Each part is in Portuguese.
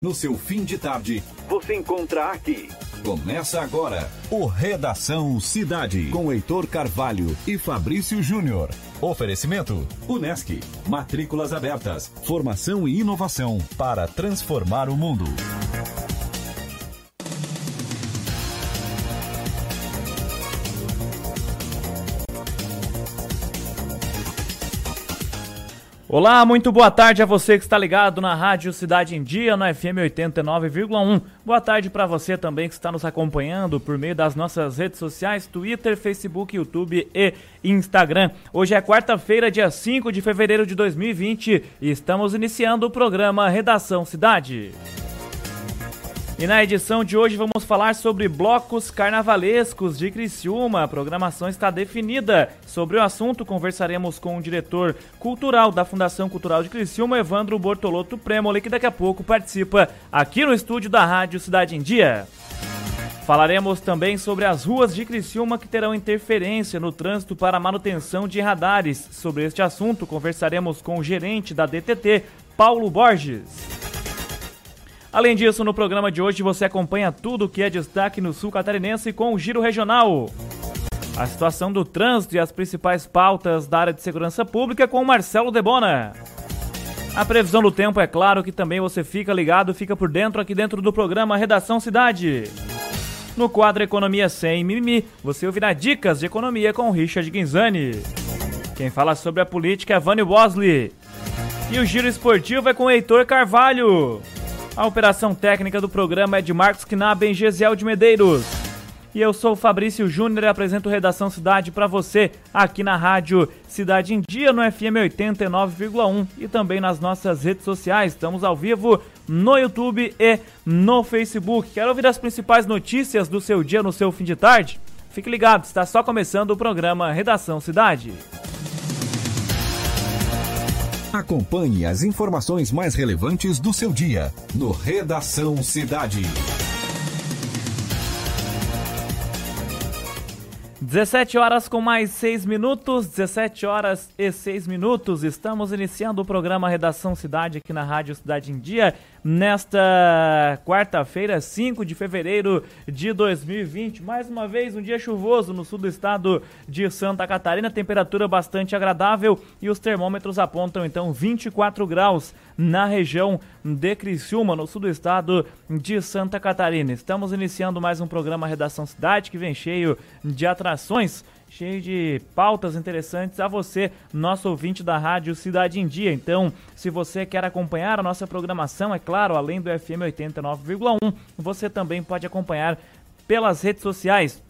No seu fim de tarde, você encontra aqui. Começa agora o Redação Cidade com Heitor Carvalho e Fabrício Júnior. Oferecimento: Unesc. Matrículas abertas. Formação e inovação para transformar o mundo. Olá, muito boa tarde a você que está ligado na Rádio Cidade em Dia, no FM 89,1. Boa tarde para você também que está nos acompanhando por meio das nossas redes sociais, Twitter, Facebook, YouTube e Instagram. Hoje é quarta-feira, dia 5 de fevereiro de 2020 e estamos iniciando o programa Redação Cidade. E na edição de hoje vamos falar sobre blocos carnavalescos de Criciúma. A programação está definida. Sobre o assunto, conversaremos com o diretor cultural da Fundação Cultural de Criciúma, Evandro Bortolotto Premoli, que daqui a pouco participa aqui no estúdio da Rádio Cidade em Dia. Falaremos também sobre as ruas de Criciúma que terão interferência no trânsito para manutenção de radares. Sobre este assunto, conversaremos com o gerente da DTT, Paulo Borges. Além disso, no programa de hoje você acompanha tudo o que é destaque no sul catarinense com o Giro Regional. A situação do trânsito e as principais pautas da área de segurança pública com o Marcelo Debona. A previsão do tempo é claro que também você fica ligado, fica por dentro aqui dentro do programa Redação Cidade. No quadro Economia Sem Mimimi, você ouvirá dicas de economia com Richard Guinzani. Quem fala sobre a política é Vânio Bosley. E o giro esportivo é com Heitor Carvalho. A operação técnica do programa é de Marcos Knaben Gesiel de Medeiros. E eu sou o Fabrício Júnior e apresento Redação Cidade para você aqui na rádio Cidade em Dia no FM 89,1 e também nas nossas redes sociais. Estamos ao vivo no YouTube e no Facebook. Quer ouvir as principais notícias do seu dia no seu fim de tarde? Fique ligado, está só começando o programa Redação Cidade. Acompanhe as informações mais relevantes do seu dia no Redação Cidade. 17 horas com mais 6 minutos, 17 horas e 6 minutos. Estamos iniciando o programa Redação Cidade aqui na Rádio Cidade em Dia nesta quarta-feira, 5 de fevereiro de 2020. Mais uma vez, um dia chuvoso no sul do estado de Santa Catarina, temperatura bastante agradável e os termômetros apontam então 24 graus na região de Criciúma, no sul do estado de Santa Catarina. Estamos iniciando mais um programa Redação Cidade que vem cheio de atrações cheio de pautas interessantes a você, nosso ouvinte da Rádio Cidade em Dia. Então, se você quer acompanhar a nossa programação, é claro, além do FM 89,1, você também pode acompanhar pelas redes sociais.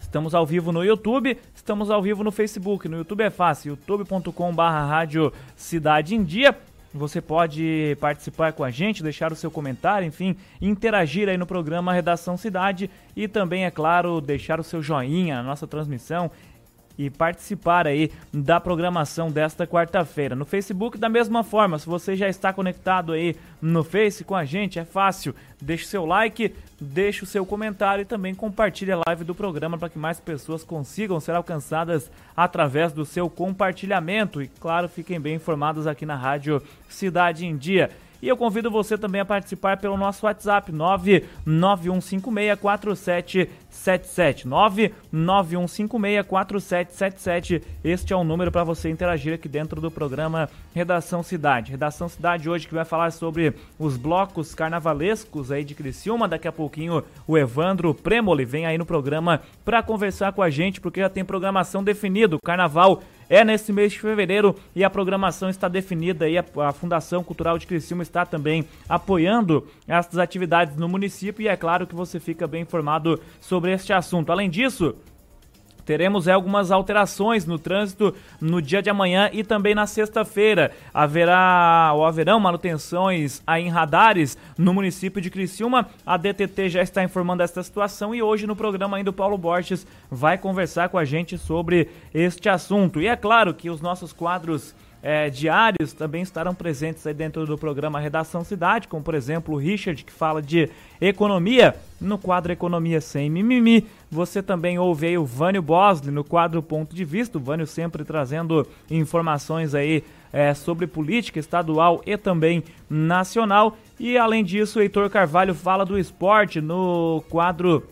Estamos ao vivo no YouTube, estamos ao vivo no Facebook. No YouTube é fácil, youtube.com/barra Rádio Cidade em Dia. Você pode participar com a gente, deixar o seu comentário, enfim, interagir aí no programa Redação Cidade e também, é claro, deixar o seu joinha na nossa transmissão e participar aí da programação desta quarta-feira. No Facebook, da mesma forma, se você já está conectado aí no Face com a gente, é fácil. Deixe seu like, deixe o seu comentário e também compartilhe a live do programa para que mais pessoas consigam ser alcançadas através do seu compartilhamento. E claro, fiquem bem informados aqui na Rádio Cidade em Dia. E eu convido você também a participar pelo nosso WhatsApp 991564777. 991564777. Este é o número para você interagir aqui dentro do programa Redação Cidade. Redação Cidade hoje que vai falar sobre os blocos carnavalescos aí de Criciúma. Daqui a pouquinho o Evandro Premoli vem aí no programa para conversar com a gente, porque já tem programação definida. O carnaval é nesse mês de fevereiro e a programação está definida e a, a Fundação Cultural de Criciúma está também apoiando essas atividades no município e é claro que você fica bem informado sobre este assunto. Além disso, teremos algumas alterações no trânsito no dia de amanhã e também na sexta-feira. Haverá ou haverão manutenções em radares no município de Criciúma. A DTT já está informando esta situação e hoje no programa ainda o Paulo Borges vai conversar com a gente sobre este assunto. E é claro que os nossos quadros é, diários também estarão presentes aí dentro do programa Redação Cidade, como por exemplo o Richard, que fala de economia, no quadro Economia Sem Mimimi. Você também ouve aí o Vânio Bosley no quadro Ponto de Vista, o Vânio sempre trazendo informações aí é, sobre política estadual e também nacional. E além disso, o Heitor Carvalho fala do esporte no quadro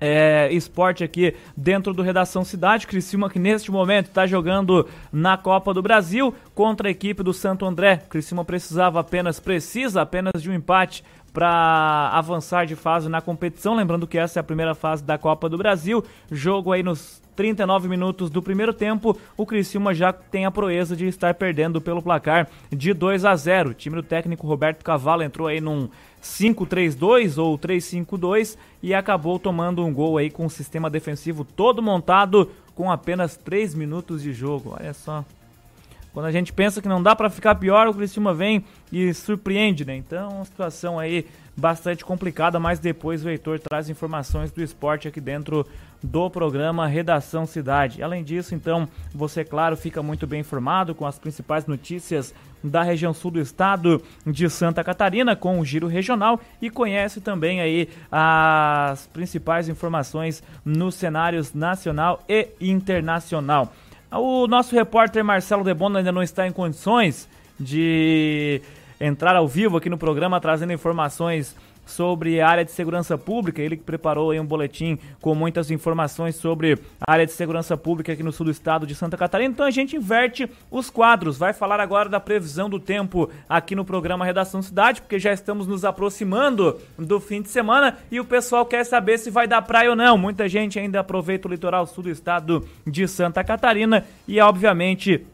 é, esporte aqui dentro do Redação Cidade. Criciúma que neste momento está jogando na Copa do Brasil contra a equipe do Santo André. Criciúma precisava apenas, precisa apenas de um empate para avançar de fase na competição. Lembrando que essa é a primeira fase da Copa do Brasil. Jogo aí nos 39 minutos do primeiro tempo, o Criciúma já tem a proeza de estar perdendo pelo placar de 2 a 0. O time do técnico Roberto Cavalo entrou aí num 5-3-2 ou 3-5-2 e acabou tomando um gol aí com o sistema defensivo todo montado com apenas 3 minutos de jogo. Olha só. Quando a gente pensa que não dá para ficar pior, o Criciúma vem e surpreende, né? Então, uma situação aí bastante complicada, mas depois o Heitor traz informações do esporte aqui dentro do programa Redação Cidade. Além disso, então, você, claro, fica muito bem informado com as principais notícias da região sul do estado de Santa Catarina com o Giro Regional e conhece também aí as principais informações nos cenários nacional e internacional. O nosso repórter Marcelo Debono ainda não está em condições de entrar ao vivo aqui no programa trazendo informações sobre a área de segurança pública. Ele que preparou um boletim com muitas informações sobre a área de segurança pública aqui no sul do estado de Santa Catarina. Então a gente inverte os quadros. Vai falar agora da previsão do tempo aqui no programa Redação Cidade, porque já estamos nos aproximando do fim de semana e o pessoal quer saber se vai dar praia ou não. Muita gente ainda aproveita o litoral sul do estado de Santa Catarina e obviamente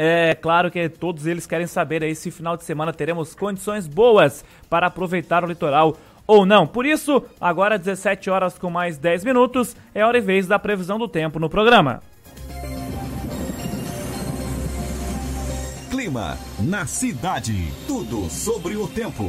é claro que todos eles querem saber aí se final de semana teremos condições boas para aproveitar o litoral ou não. Por isso, agora 17 horas com mais 10 minutos, é hora e vez da previsão do tempo no programa. Clima na cidade. Tudo sobre o tempo.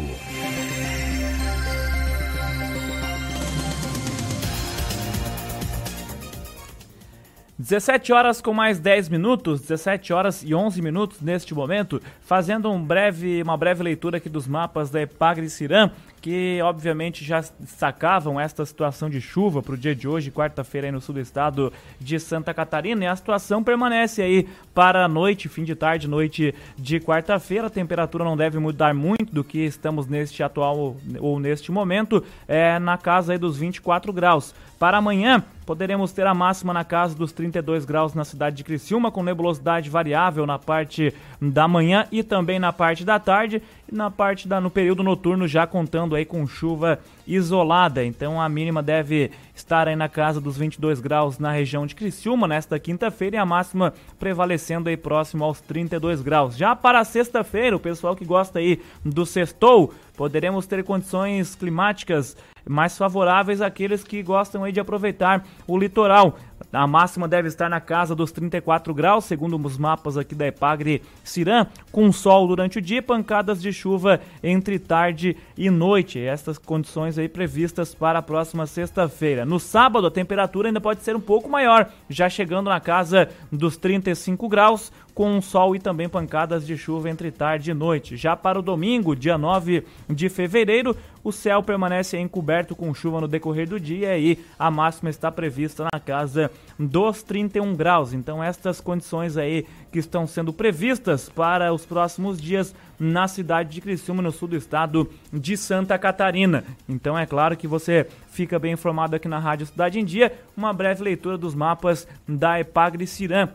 17 horas com mais 10 minutos, 17 horas e 11 minutos neste momento, fazendo um breve, uma breve leitura aqui dos mapas da Epagre Cirã, que obviamente já sacavam esta situação de chuva para o dia de hoje, quarta-feira aí no sul do estado de Santa Catarina, e a situação permanece aí para a noite, fim de tarde, noite de quarta-feira. A temperatura não deve mudar muito do que estamos neste atual ou neste momento, é na casa aí dos 24 graus. Para amanhã, poderemos ter a máxima na casa dos 32 graus na cidade de Criciúma, com nebulosidade variável na parte da manhã e também na parte da tarde, na parte da no período noturno já contando aí com chuva isolada. Então a mínima deve estar aí na casa dos 22 graus na região de Criciúma nesta quinta-feira e a máxima prevalecendo aí próximo aos 32 graus. Já para sexta-feira, o pessoal que gosta aí do sextou, poderemos ter condições climáticas mais favoráveis àqueles que gostam aí de aproveitar o litoral. A máxima deve estar na casa dos 34 graus, segundo os mapas aqui da Epagre Cirã, com sol durante o dia, pancadas de chuva entre tarde e noite. Estas condições aí previstas para a próxima sexta-feira. No sábado, a temperatura ainda pode ser um pouco maior, já chegando na casa dos 35 graus, com sol e também pancadas de chuva entre tarde e noite. Já para o domingo, dia 9 de fevereiro, o céu permanece encoberto com chuva no decorrer do dia e a máxima está prevista na casa dos 31 graus. Então, estas condições aí que estão sendo previstas para os próximos dias na cidade de Criciúma, no sul do estado de Santa Catarina. Então, é claro que você fica bem informado aqui na Rádio Cidade em Dia. Uma breve leitura dos mapas da Epagre Cirã.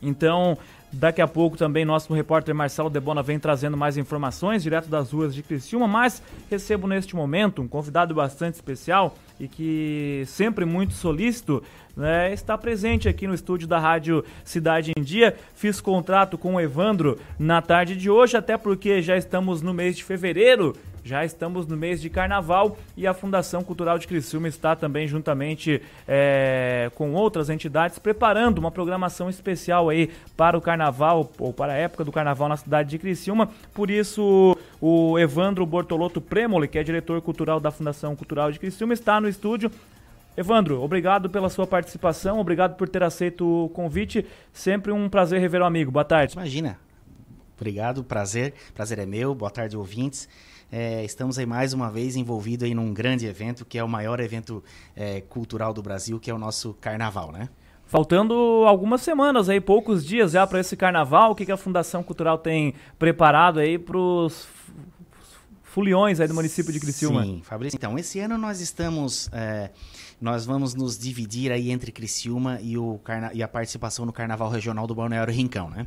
Então, Daqui a pouco também nosso repórter Marcelo Debona vem trazendo mais informações direto das ruas de Criciúma, mas recebo neste momento um convidado bastante especial e que sempre muito solícito né, está presente aqui no estúdio da Rádio Cidade em Dia. Fiz contrato com o Evandro na tarde de hoje, até porque já estamos no mês de fevereiro já estamos no mês de carnaval e a Fundação Cultural de Criciúma está também, juntamente é, com outras entidades, preparando uma programação especial aí para o carnaval ou para a época do carnaval na cidade de Criciúma. Por isso, o Evandro Bortolotto Premoli, que é diretor cultural da Fundação Cultural de Criciúma, está no estúdio. Evandro, obrigado pela sua participação, obrigado por ter aceito o convite. Sempre um prazer rever o amigo. Boa tarde. Imagina. Obrigado, prazer. Prazer é meu. Boa tarde, ouvintes. É, estamos aí mais uma vez envolvidos aí num grande evento, que é o maior evento é, cultural do Brasil, que é o nosso Carnaval, né? Faltando algumas semanas aí, poucos dias já para esse carnaval, o que, que a Fundação Cultural tem preparado aí para os foliões aí do município de Criciúma? Sim, Fabrício. Então, esse ano nós estamos, é, nós vamos nos dividir aí entre Criciúma e, o carna e a participação no Carnaval Regional do Balneário Rincão, né?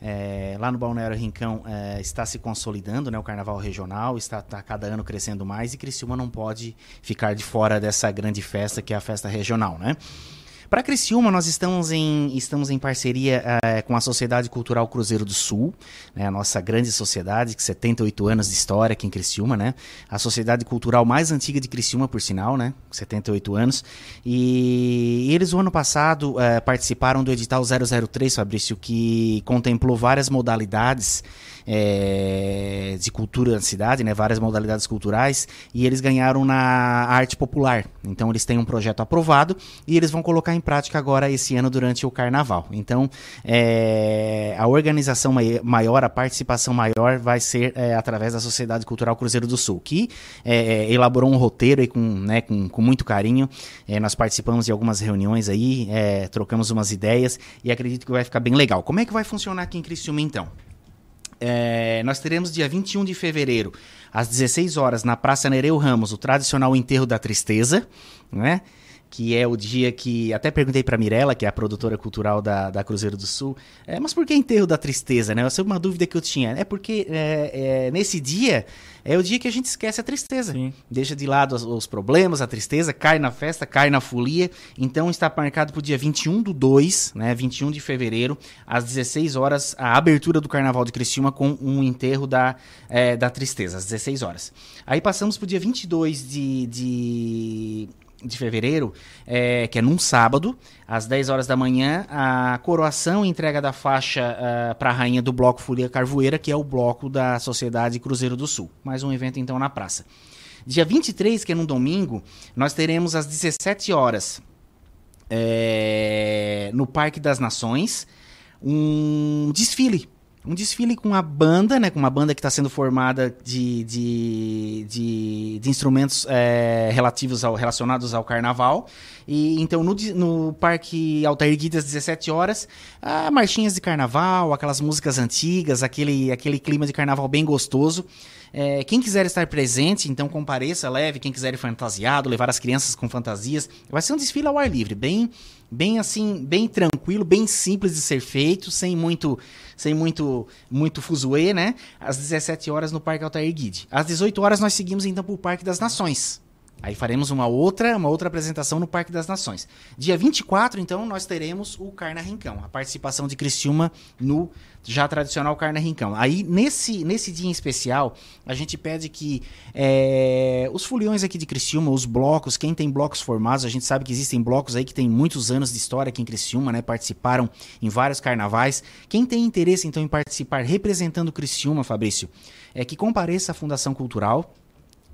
É, lá no Balneário Rincão é, está se consolidando né, o carnaval regional, está, está cada ano crescendo mais e Criciúma não pode ficar de fora dessa grande festa que é a festa regional. Né? Para Criciúma, nós estamos em, estamos em parceria é, com a Sociedade Cultural Cruzeiro do Sul, né, a nossa grande sociedade, que 78 anos de história aqui em Criciúma, né? A sociedade cultural mais antiga de Criciúma, por sinal, né? 78 anos. E, eles, o ano passado, é, participaram do edital 003, Fabrício, que contemplou várias modalidades é, de cultura da cidade, né, várias modalidades culturais, e eles ganharam na arte popular. Então eles têm um projeto aprovado e eles vão colocar em prática agora esse ano durante o carnaval. Então é, a organização maior, a participação maior vai ser é, através da Sociedade Cultural Cruzeiro do Sul, que é, elaborou um roteiro aí com, né, com, com muito carinho. É, nós participamos de algumas reuniões aí, é, trocamos umas ideias e acredito que vai ficar bem legal. Como é que vai funcionar aqui em Criciúma então? É, nós teremos dia 21 de fevereiro, às 16 horas, na Praça Nereu Ramos, o tradicional enterro da tristeza, né? Que é o dia que. Até perguntei para Mirella, que é a produtora cultural da, da Cruzeiro do Sul, é, mas por que enterro da tristeza, né? Essa é uma dúvida que eu tinha. É porque é, é, nesse dia é o dia que a gente esquece a tristeza. Sim. Deixa de lado os, os, problemas, a tristeza, cai na festa, cai na folia. Então está marcado para o dia 21 do 2, né? 21 de fevereiro, às 16 horas, a abertura do Carnaval de Criciúma com um enterro da, é, da tristeza, às 16 horas. Aí passamos para o dia 22 de. de de fevereiro, é, que é num sábado, às 10 horas da manhã, a coroação e entrega da faixa uh, ah, para a rainha do Bloco Folia Carvoeira, que é o bloco da Sociedade Cruzeiro do Sul. Mais um evento então na praça. Dia 23, que é num domingo, nós teremos às 17 horas é, no Parque das Nações um desfile um desfile com a banda, né? Com uma banda que está sendo formada de, de, de, de instrumentos é, relativos ao, relacionados ao carnaval. E então no, no Parque Altair Guides, às 17 horas, ah, marchinhas de carnaval, aquelas músicas antigas, aquele, aquele clima de carnaval bem gostoso. É, quem quiser estar presente, então compareça, leve. Quem quiser ir fantasiado, levar as crianças com fantasias. Vai ser um desfile ao ar livre, bem, bem assim, bem tranquilo, bem simples de ser feito, sem muito, sem muito, muito fuzuê, né? Às 17 horas no Parque Altair Guide. Às 18 horas nós seguimos então para o Parque das Nações. Aí faremos uma outra, uma outra apresentação no Parque das Nações. Dia 24, então, nós teremos o Carna Rincão, a participação de Criciúma no já tradicional Carna Rincão. Aí, nesse, nesse dia em especial, a gente pede que é, os foliões aqui de Criciúma, os blocos, quem tem blocos formados, a gente sabe que existem blocos aí que tem muitos anos de história aqui em Criciúma, né? Participaram em vários carnavais. Quem tem interesse, então, em participar representando Criciúma, Fabrício, é que compareça à Fundação Cultural,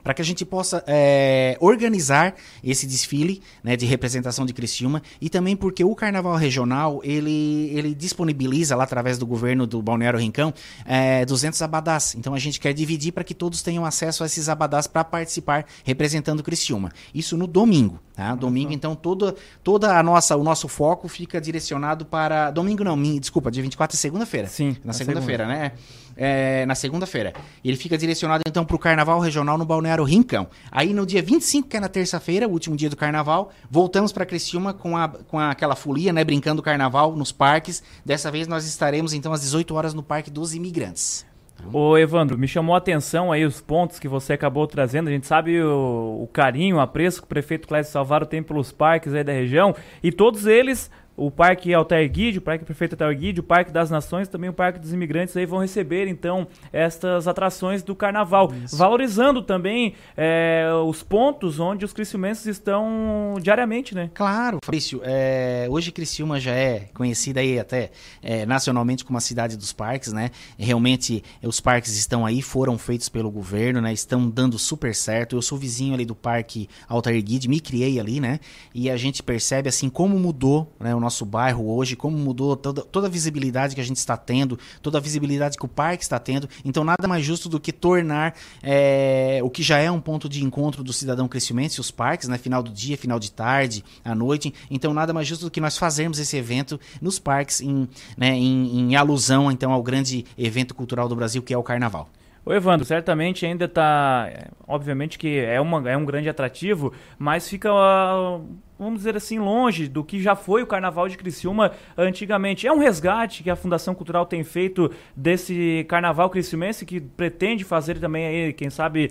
para que a gente possa é, organizar esse desfile né, de representação de Criciúma e também porque o Carnaval Regional ele, ele disponibiliza lá através do governo do Balneário Rincão é, 200 abadás. Então a gente quer dividir para que todos tenham acesso a esses abadás para participar representando Criciúma. Isso no domingo. Tá? Domingo, então, toda, toda a nossa, o nosso foco fica direcionado para. Domingo não, desculpa, dia 24 é segunda-feira. Sim. Na segunda-feira, segunda. né? É, na segunda-feira. Ele fica direcionado, então, para o Carnaval Regional no Balneário Rincão. Aí, no dia 25, que é na terça-feira, o último dia do Carnaval, voltamos para Criciúma com, a, com aquela folia, né? Brincando Carnaval nos parques. Dessa vez, nós estaremos, então, às 18 horas no Parque dos Imigrantes. Ô Evandro, me chamou a atenção aí os pontos que você acabou trazendo. A gente sabe o, o carinho, o apreço que o prefeito Clécio Salvaro tem pelos parques aí da região. E todos eles o Parque Altair Guide, o Parque Prefeito Altair Guide, o Parque das Nações, também o Parque dos Imigrantes aí vão receber então estas atrações do Carnaval, Isso. valorizando também é, os pontos onde os criciumenses estão diariamente, né? Claro, Fabrício, é, hoje Criciúma já é conhecida aí até é, nacionalmente como a cidade dos parques, né? Realmente os parques estão aí, foram feitos pelo governo, né? Estão dando super certo. Eu sou vizinho ali do Parque Altair Guide, me criei ali, né? E a gente percebe assim como mudou, né? Nosso bairro hoje, como mudou toda, toda a visibilidade que a gente está tendo, toda a visibilidade que o parque está tendo. Então, nada mais justo do que tornar é, o que já é um ponto de encontro do cidadão crescimense, os parques, né? Final do dia, final de tarde, à noite. Então, nada mais justo do que nós fazermos esse evento nos parques, em, né, em, em alusão então ao grande evento cultural do Brasil, que é o Carnaval. O Evandro, certamente ainda está. Obviamente que é, uma, é um grande atrativo, mas fica uh, vamos dizer assim, longe do que já foi o Carnaval de Criciúma antigamente. É um resgate que a Fundação Cultural tem feito desse Carnaval criciumense que pretende fazer também aí, quem sabe,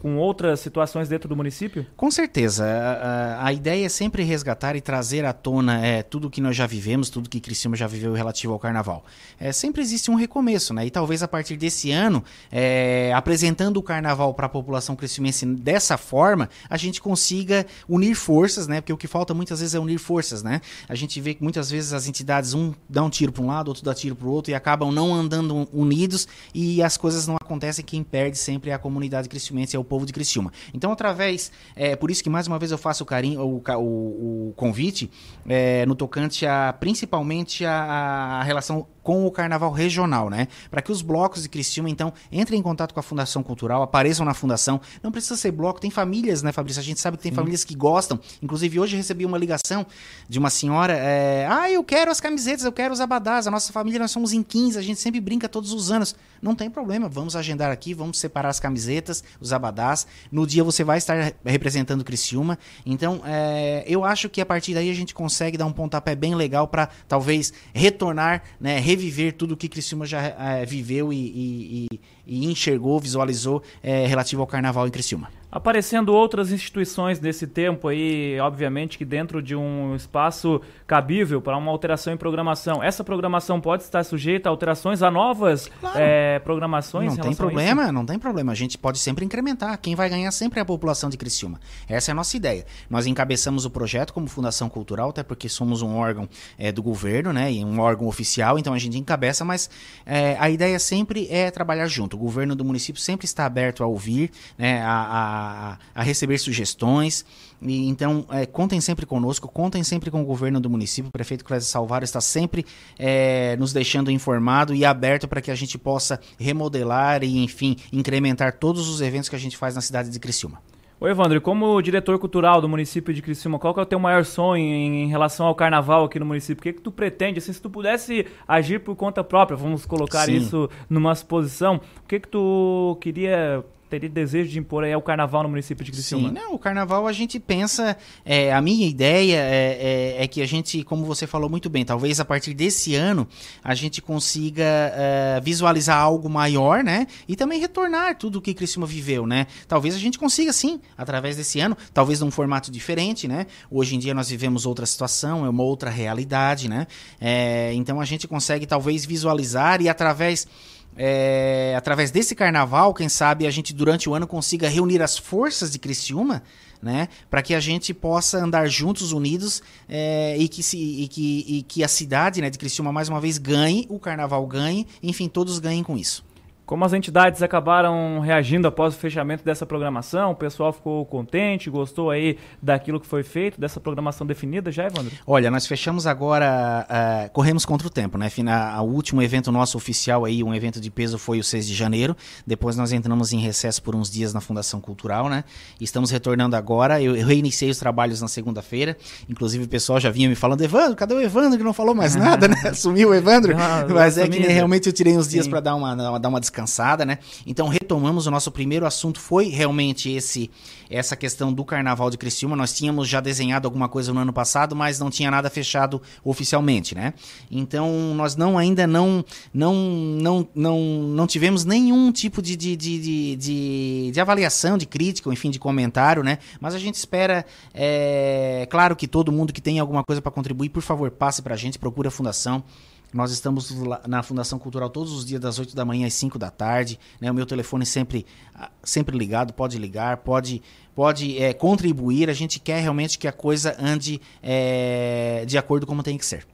com outras situações dentro do município? Com certeza. A, a, a ideia é sempre resgatar e trazer à tona é, tudo que nós já vivemos, tudo que Criciúma já viveu relativo ao Carnaval. É, sempre existe um recomeço, né? E talvez a partir desse ano, é, apresentando o Carnaval para a população criciumense dessa forma, a gente consiga unir forças, né? Porque o que falta muitas vezes é unir forças, né? A gente vê que muitas vezes as entidades, um dá um tiro para um lado, outro dá tiro para o outro e acabam não andando unidos e as coisas não acontecem. Quem perde sempre é a comunidade cristiumense, é o povo de Criciúma. Então, através, é por isso que mais uma vez eu faço o carinho, o, o, o convite é, no tocante a principalmente a, a relação com o carnaval regional, né? Para que os blocos de Criciúma, então, entrem em contato com a Fundação Cultural, apareçam na Fundação. Não precisa ser bloco, tem famílias, né, Fabrício? A gente sabe que tem Sim. famílias que gostam. Inclusive, hoje recebi uma ligação de uma senhora. É, ah, eu quero as camisetas, eu quero os abadás. A nossa família, nós somos em 15, a gente sempre brinca todos os anos. Não tem problema, vamos agendar aqui, vamos separar as camisetas, os abadás. No dia você vai estar representando Criciúma. Então, é, eu acho que a partir daí a gente consegue dar um pontapé bem legal para talvez retornar, né? Reviver tudo que Criciúma já é, viveu e, e, e, e, enxergou, visualizou é, relativo ao carnaval em Criciúma. Aparecendo outras instituições nesse tempo aí, obviamente que dentro de um espaço cabível para uma alteração em programação. Essa programação pode estar sujeita a alterações, a novas claro. é, programações? Não tem problema, não tem problema. A gente pode sempre incrementar. Quem vai ganhar sempre é a população de Criciúma. Essa é a nossa ideia. Nós encabeçamos o projeto como Fundação Cultural, até porque somos um órgão é, do governo, né? E um órgão oficial, então a gente encabeça, mas é, a ideia sempre é trabalhar junto. O governo do município sempre está aberto a ouvir, né? a, a a, receber sugestões. E, então, é, contem sempre conosco, contem sempre com o governo do município. O prefeito Clésio Salvaro está sempre é, nos deixando informado e aberto para que a gente possa remodelar e, enfim, incrementar todos os eventos que a gente faz na cidade de Criciúma. Oi, Evandro, como diretor cultural do município de Criciúma, qual que é o teu maior sonho em, relação ao carnaval aqui no município? O que, que tu pretende? Assim, se tu pudesse agir por conta própria, vamos colocar Sim. isso numa exposição, o que, que tu queria teria desejo de impor aí o carnaval no município de Criciúma? Sim, não, o carnaval a gente pensa, é, a minha ideia é, é, é, que a gente, como você falou muito bem, talvez a partir desse ano a gente consiga é, visualizar algo maior, né? E também retornar tudo o que Criciúma viveu, né? Talvez a gente consiga sim, através desse ano, talvez num formato diferente, né? Hoje em dia nós vivemos outra situação, é uma outra realidade, né? É, então a gente consegue talvez visualizar e através é, através desse carnaval, quem sabe a gente durante o ano consiga reunir as forças de Criciúma, né, para que a gente possa andar juntos, unidos é, e, que se, e, que, e que a cidade né, de Criciúma mais uma vez ganhe, o carnaval ganhe, enfim, todos ganhem com isso. Como as entidades acabaram reagindo após o fechamento dessa programação, o pessoal ficou contente, gostou aí daquilo que foi feito, dessa programação definida já, Evandro? Olha, nós fechamos agora, uh, corremos contra o tempo, né? O último evento nosso oficial aí, um evento de peso foi o 6 de janeiro, depois nós entramos em recesso por uns dias na Fundação Cultural, né? Estamos retornando agora, eu, eu reiniciei os trabalhos na segunda-feira, inclusive o pessoal já vinha me falando, Evandro, cadê o Evandro que não falou mais nada, né? Sumiu o Evandro, não, mas é que realmente eu tirei uns dias para dar uma, dar uma descansada, né? Então retomamos o nosso primeiro assunto foi realmente esse essa questão do Carnaval de Criciúma. Nós tínhamos já desenhado alguma coisa no ano passado, mas não tinha nada fechado oficialmente, né? Então nós não ainda não não não não, não tivemos nenhum tipo de, de, de, de, de avaliação, de crítica, enfim, de comentário, né? Mas a gente espera, é, claro que todo mundo que tem alguma coisa para contribuir, por favor, passe para a gente, procure a fundação. Nós estamos na Fundação Cultural todos os dias, das 8 da manhã às 5 da tarde. Né? O meu telefone sempre, ah, sempre ligado, pode ligar, pode, pode é, contribuir. A gente quer realmente que a coisa ande é, de acordo como tem que ser.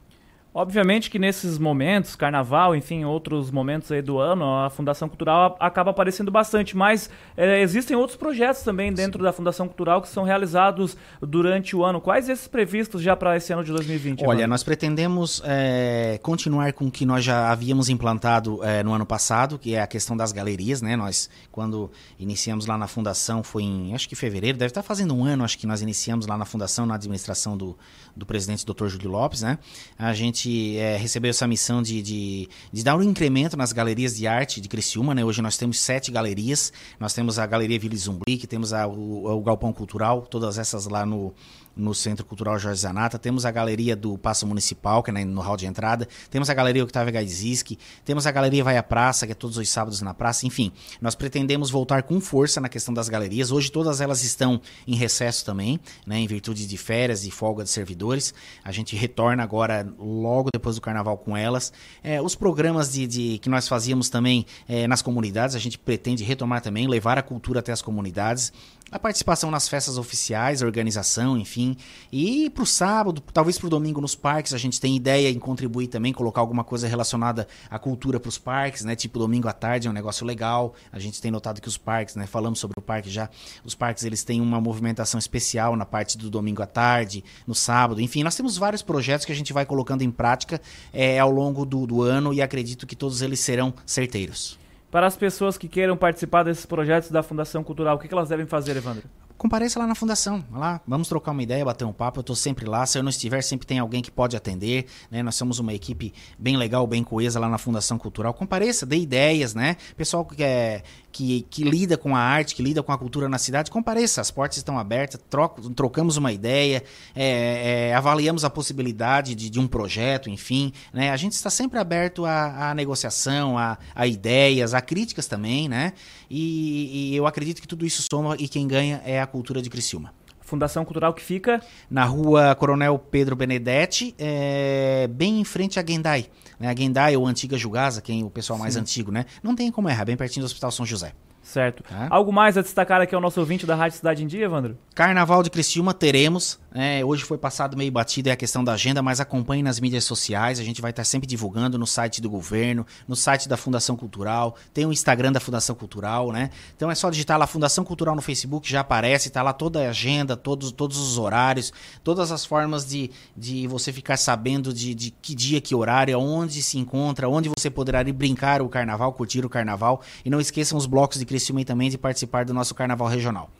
Obviamente que nesses momentos, carnaval, enfim, outros momentos aí do ano, a Fundação Cultural acaba aparecendo bastante, mas é, existem outros projetos também dentro Sim. da Fundação Cultural que são realizados durante o ano. Quais esses previstos já para esse ano de 2020? Olha, nós pretendemos é, continuar com o que nós já havíamos implantado é, no ano passado, que é a questão das galerias, né? Nós, quando iniciamos lá na Fundação, foi em, acho que fevereiro, deve estar fazendo um ano, acho que nós iniciamos lá na Fundação, na administração do, do presidente Dr. Júlio Lopes, né? A gente é, recebeu essa missão de, de, de, dar um incremento nas galerias de arte de Criciúma, né? Hoje nós temos sete galerias, nós temos a Galeria Vila Zumbi, temos a, o, o Galpão Cultural, todas essas lá no, no Centro Cultural Jorge Zanata, temos a galeria do Passo Municipal, que é no hall de entrada, temos a galeria Octavio Gaiziski, temos a galeria Vai à Praça, que é todos os sábados na praça, enfim, nós pretendemos voltar com força na questão das galerias, hoje todas elas estão em recesso também, né, em virtude de férias e folga de servidores, a gente retorna agora logo depois do Carnaval com elas, é, os programas de, de, que nós fazíamos também é, nas comunidades, a gente pretende retomar também, levar a cultura até as comunidades, a participação nas festas oficiais, a organização, enfim. E para o sábado, talvez para o domingo nos parques, a gente tem ideia em contribuir também, colocar alguma coisa relacionada à cultura para os parques, né? Tipo domingo à tarde é um negócio legal. A gente tem notado que os parques, né? Falamos sobre o parque já. Os parques eles têm uma movimentação especial na parte do domingo à tarde, no sábado. Enfim, nós temos vários projetos que a gente vai colocando em prática é, ao longo do, do ano e acredito que todos eles serão certeiros. Para as pessoas que queiram participar desses projetos da Fundação Cultural, o que elas devem fazer, Evandro? compareça lá na fundação, lá, vamos trocar uma ideia, bater um papo, eu estou sempre lá, se eu não estiver, sempre tem alguém que pode atender, né? Nós somos uma equipe bem legal, bem coesa lá na Fundação Cultural, compareça, dê ideias, né? Pessoal que, é, que, que lida com a arte, que lida com a cultura na cidade, compareça, as portas estão abertas, troco, trocamos uma ideia, é, é, avaliamos a possibilidade de, de, um projeto, enfim, né? A gente está sempre aberto à, à negociação, a, a, ideias, a críticas também, né? E, e eu acredito que tudo isso soma e quem ganha é a Cultura de Criciúma. Fundação Cultural que fica? Na rua Coronel Pedro Benedetti, é, bem em frente à Gendai. Né? A Gendai ou Antiga Jugasa, quem o pessoal mais Sim. antigo, né? Não tem como errar, bem pertinho do Hospital São José. Certo. Tá? Algo mais a destacar aqui ao nosso ouvinte da Rádio Cidade em Dia, Evandro? Carnaval de Criciúma teremos. É, hoje foi passado meio batido é a questão da agenda, mas acompanhe nas mídias sociais. A gente vai estar sempre divulgando no site do governo, no site da Fundação Cultural, tem o Instagram da Fundação Cultural, né? Então é só digitar lá Fundação Cultural no Facebook, já aparece, tá lá toda a agenda, todos, todos os horários, todas as formas de, de você ficar sabendo de, de que dia, que horário, onde se encontra, onde você poderá ir brincar o carnaval, curtir o carnaval. E não esqueçam os blocos de Criciúma também de participar do nosso carnaval regional.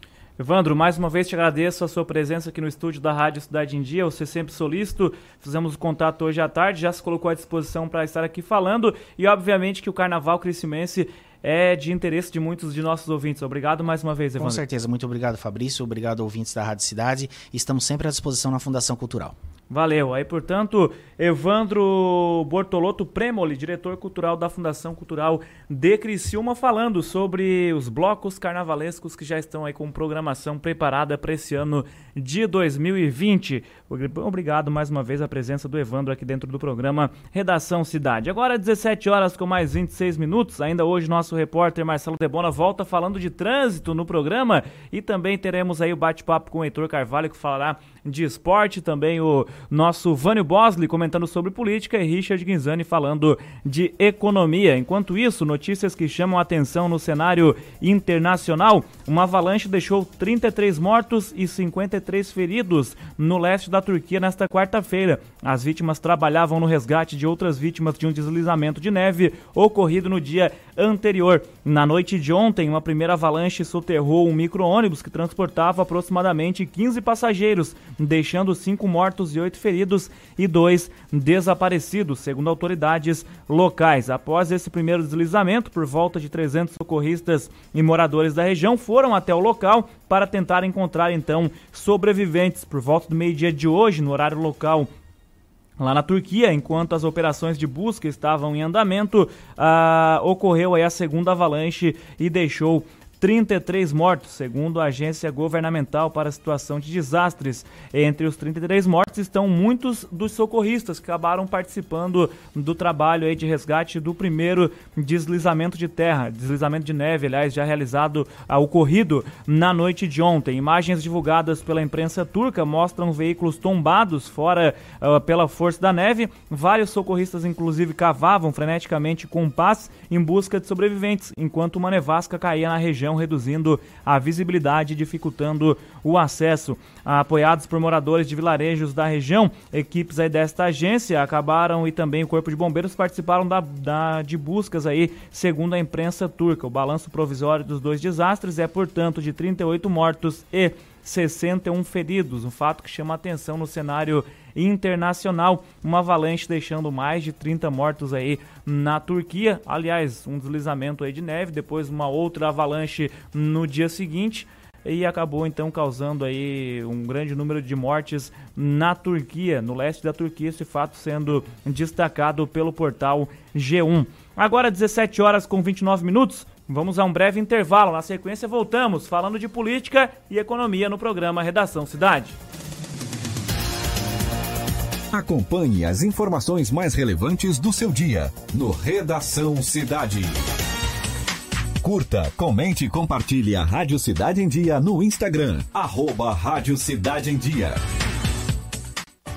Evandro, mais uma vez te agradeço a sua presença aqui no estúdio da Rádio Cidade em Dia. Você sempre solícito. Fizemos o contato hoje à tarde, já se colocou à disposição para estar aqui falando. E obviamente que o Carnaval Cricimense é de interesse de muitos de nossos ouvintes. Obrigado mais uma vez, Evandro. Com certeza. Muito obrigado, Fabrício. Obrigado, ouvintes da Rádio Cidade. Estamos sempre à disposição na Fundação Cultural. Valeu. Aí, portanto, Evandro Bortolotto Premoli, diretor cultural da Fundação Cultural de Criciúma, falando sobre os blocos carnavalescos que já estão aí com programação preparada para esse ano de 2020. Obrigado mais uma vez a presença do Evandro aqui dentro do programa Redação Cidade. Agora 17 horas com mais 26 minutos. Ainda hoje nosso repórter Marcelo Debona volta falando de trânsito no programa e também teremos aí o bate-papo com o Heitor Carvalho que falará de esporte, também o nosso Vânio Bosley comentando sobre política e Richard Guinzani falando de economia. Enquanto isso, notícias que chamam a atenção no cenário internacional: uma avalanche deixou 33 mortos e 53 feridos no leste da Turquia nesta quarta-feira. As vítimas trabalhavam no resgate de outras vítimas de um deslizamento de neve ocorrido no dia anterior. Na noite de ontem, uma primeira avalanche soterrou um micro-ônibus que transportava aproximadamente 15 passageiros, deixando cinco mortos e oito feridos e dois desaparecidos, segundo autoridades locais. Após esse primeiro deslizamento, por volta de 300 socorristas e moradores da região foram até o local para tentar encontrar então sobreviventes. Por volta do meio-dia de hoje, no horário local Lá na Turquia, enquanto as operações de busca estavam em andamento, uh, ocorreu aí a segunda avalanche e deixou 33 mortos, segundo a agência governamental para a situação de desastres. Entre os 33 mortos estão muitos dos socorristas que acabaram participando do trabalho de resgate do primeiro deslizamento de terra, deslizamento de neve, aliás, já realizado, ah, ocorrido na noite de ontem. Imagens divulgadas pela imprensa turca mostram veículos tombados fora uh, pela força da neve. Vários socorristas, inclusive, cavavam freneticamente com pás em busca de sobreviventes, enquanto uma nevasca caía na região região, reduzindo a visibilidade e dificultando o acesso. Apoiados por moradores de vilarejos da região, equipes aí desta agência acabaram e também o Corpo de Bombeiros participaram da, da, de buscas aí, segundo a imprensa turca. O balanço provisório dos dois desastres é, portanto, de 38 mortos e 61 feridos, um fato que chama atenção no cenário internacional. Uma avalanche deixando mais de 30 mortos aí na Turquia. Aliás, um deslizamento aí de neve, depois uma outra avalanche no dia seguinte e acabou então causando aí um grande número de mortes na Turquia, no leste da Turquia, esse fato sendo destacado pelo portal G1. Agora 17 horas com 29 minutos. Vamos a um breve intervalo. Na sequência, voltamos falando de política e economia no programa Redação Cidade. Acompanhe as informações mais relevantes do seu dia no Redação Cidade. Curta, comente e compartilhe a Rádio Cidade em Dia no Instagram. Arroba Rádio Cidade em Dia.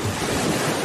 Thank you.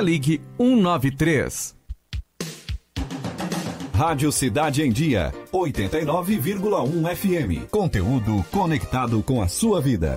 ligue 193. Rádio Cidade em Dia, 89,1 FM. Conteúdo conectado com a sua vida.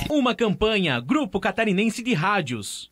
Uma campanha Grupo Catarinense de Rádios.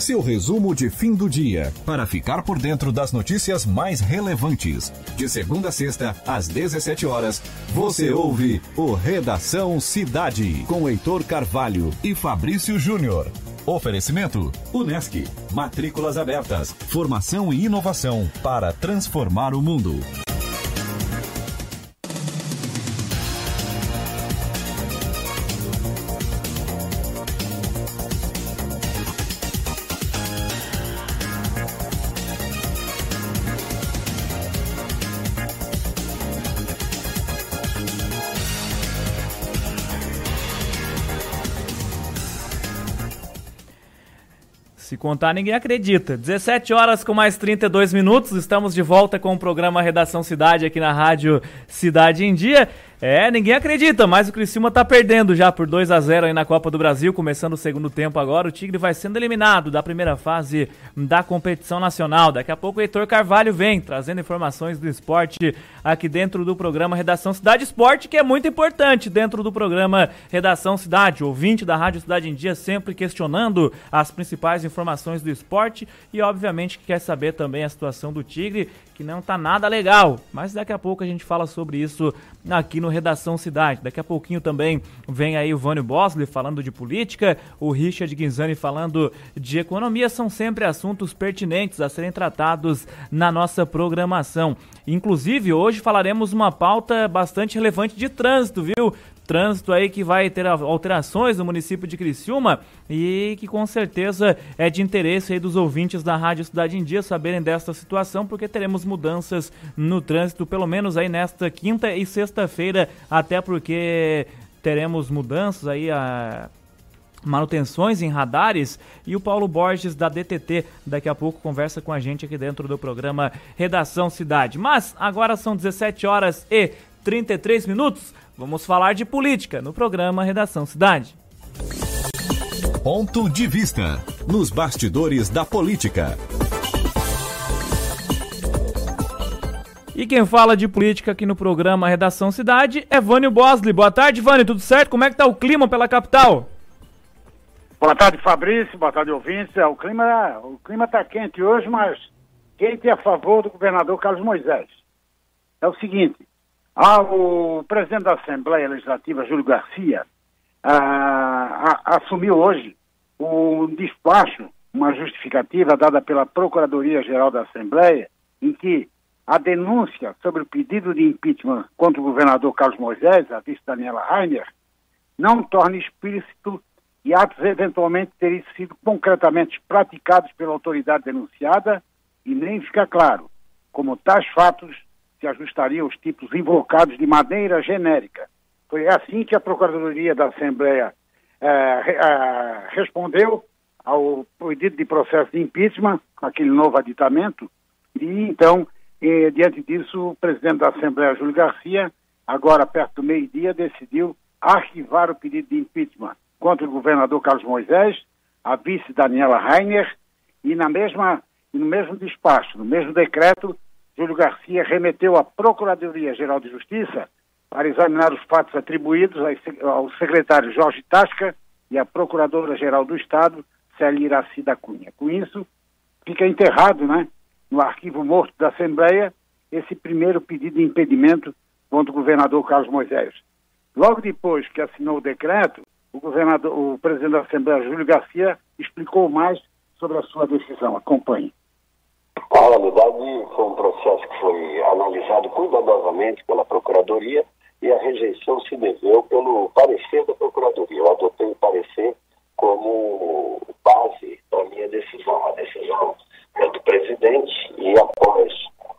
Seu resumo de fim do dia, para ficar por dentro das notícias mais relevantes. De segunda a sexta, às 17 horas, você ouve o Redação Cidade, com Heitor Carvalho e Fabrício Júnior. Oferecimento: Unesc. Matrículas abertas. Formação e inovação para transformar o mundo. Contar, ninguém acredita. 17 horas com mais 32 minutos, estamos de volta com o programa Redação Cidade aqui na Rádio Cidade em Dia. É, ninguém acredita, mas o Criciúma tá perdendo já por 2 a 0 aí na Copa do Brasil, começando o segundo tempo agora. O Tigre vai sendo eliminado da primeira fase da competição nacional. Daqui a pouco o Heitor Carvalho vem trazendo informações do esporte aqui dentro do programa Redação Cidade Esporte, que é muito importante dentro do programa Redação Cidade. Ouvinte da Rádio Cidade em Dia sempre questionando as principais informações do esporte e, obviamente, quer saber também a situação do Tigre, que não tá nada legal. Mas daqui a pouco a gente fala sobre isso aqui no Redação Cidade. Daqui a pouquinho também vem aí o Vânio Bosley falando de política, o Richard Guinzani falando de economia. São sempre assuntos pertinentes a serem tratados na nossa programação. Inclusive, hoje falaremos uma pauta bastante relevante de trânsito, viu? Trânsito aí que vai ter alterações no município de Criciúma e que com certeza é de interesse aí dos ouvintes da Rádio Cidade em Dia saberem desta situação, porque teremos mudanças no trânsito, pelo menos aí nesta quinta e sexta-feira, até porque teremos mudanças aí a manutenções em radares e o Paulo Borges da DTT daqui a pouco conversa com a gente aqui dentro do programa Redação Cidade. Mas agora são 17 horas e 33 minutos. Vamos falar de política no programa Redação Cidade. Ponto de vista nos bastidores da política. E quem fala de política aqui no programa Redação Cidade é Vânio Bosley. Boa tarde, Vânio, tudo certo? Como é que tá o clima pela capital? Boa tarde, Fabrício. Boa tarde, ouvintes. É, o clima o clima está quente hoje, mas quente é a favor do governador Carlos Moisés. É o seguinte, o presidente da Assembleia Legislativa, Júlio Garcia, ah, assumiu hoje um despacho, uma justificativa dada pela Procuradoria-Geral da Assembleia, em que a denúncia sobre o pedido de impeachment contra o governador Carlos Moisés, a vice Daniela Rainer, não torna explícito e atos eventualmente terem sido concretamente praticados pela autoridade denunciada e nem fica claro como tais fatos se ajustariam aos tipos invocados de maneira genérica. Foi assim que a Procuradoria da Assembleia eh, eh, respondeu ao pedido de processo de impeachment, aquele novo aditamento, e então, eh, diante disso, o presidente da Assembleia, Júlio Garcia, agora perto do meio-dia, decidiu arquivar o pedido de impeachment contra o governador Carlos Moisés, a vice Daniela Rainer, e na mesma, no mesmo despacho, no mesmo decreto, Júlio Garcia remeteu à Procuradoria-Geral de Justiça para examinar os fatos atribuídos ao secretário Jorge Tasca e à Procuradora-Geral do Estado, Célia Iraci da Cunha. Com isso, fica enterrado, né, no arquivo morto da Assembleia, esse primeiro pedido de impedimento contra o governador Carlos Moisés. Logo depois que assinou o decreto, o governador, o presidente da Assembleia, Júlio Garcia, explicou mais sobre a sua decisão. Acompanhe. A realidade foi um processo que foi analisado cuidadosamente pela Procuradoria e a rejeição se deveu pelo parecer da Procuradoria. Eu adotei o parecer como base para a minha decisão. A decisão é do presidente e após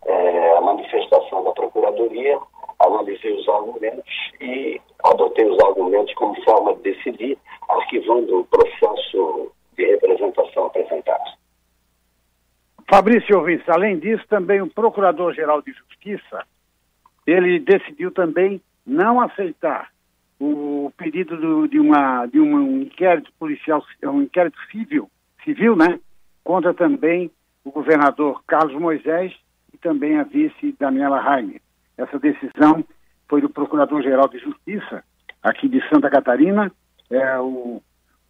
é, a manifestação da Procuradoria, analisei os argumentos e adotei os argumentos como forma de decidir, arquivando o processo de representação apresentado. Fabrício Ovis, além disso, também o Procurador-Geral de Justiça, ele decidiu também não aceitar o pedido do, de, uma, de um inquérito policial, um inquérito civil, civil, né, contra também o governador Carlos Moisés e também a vice Daniela Rainer. Essa decisão foi do Procurador-Geral de Justiça, aqui de Santa Catarina, é, o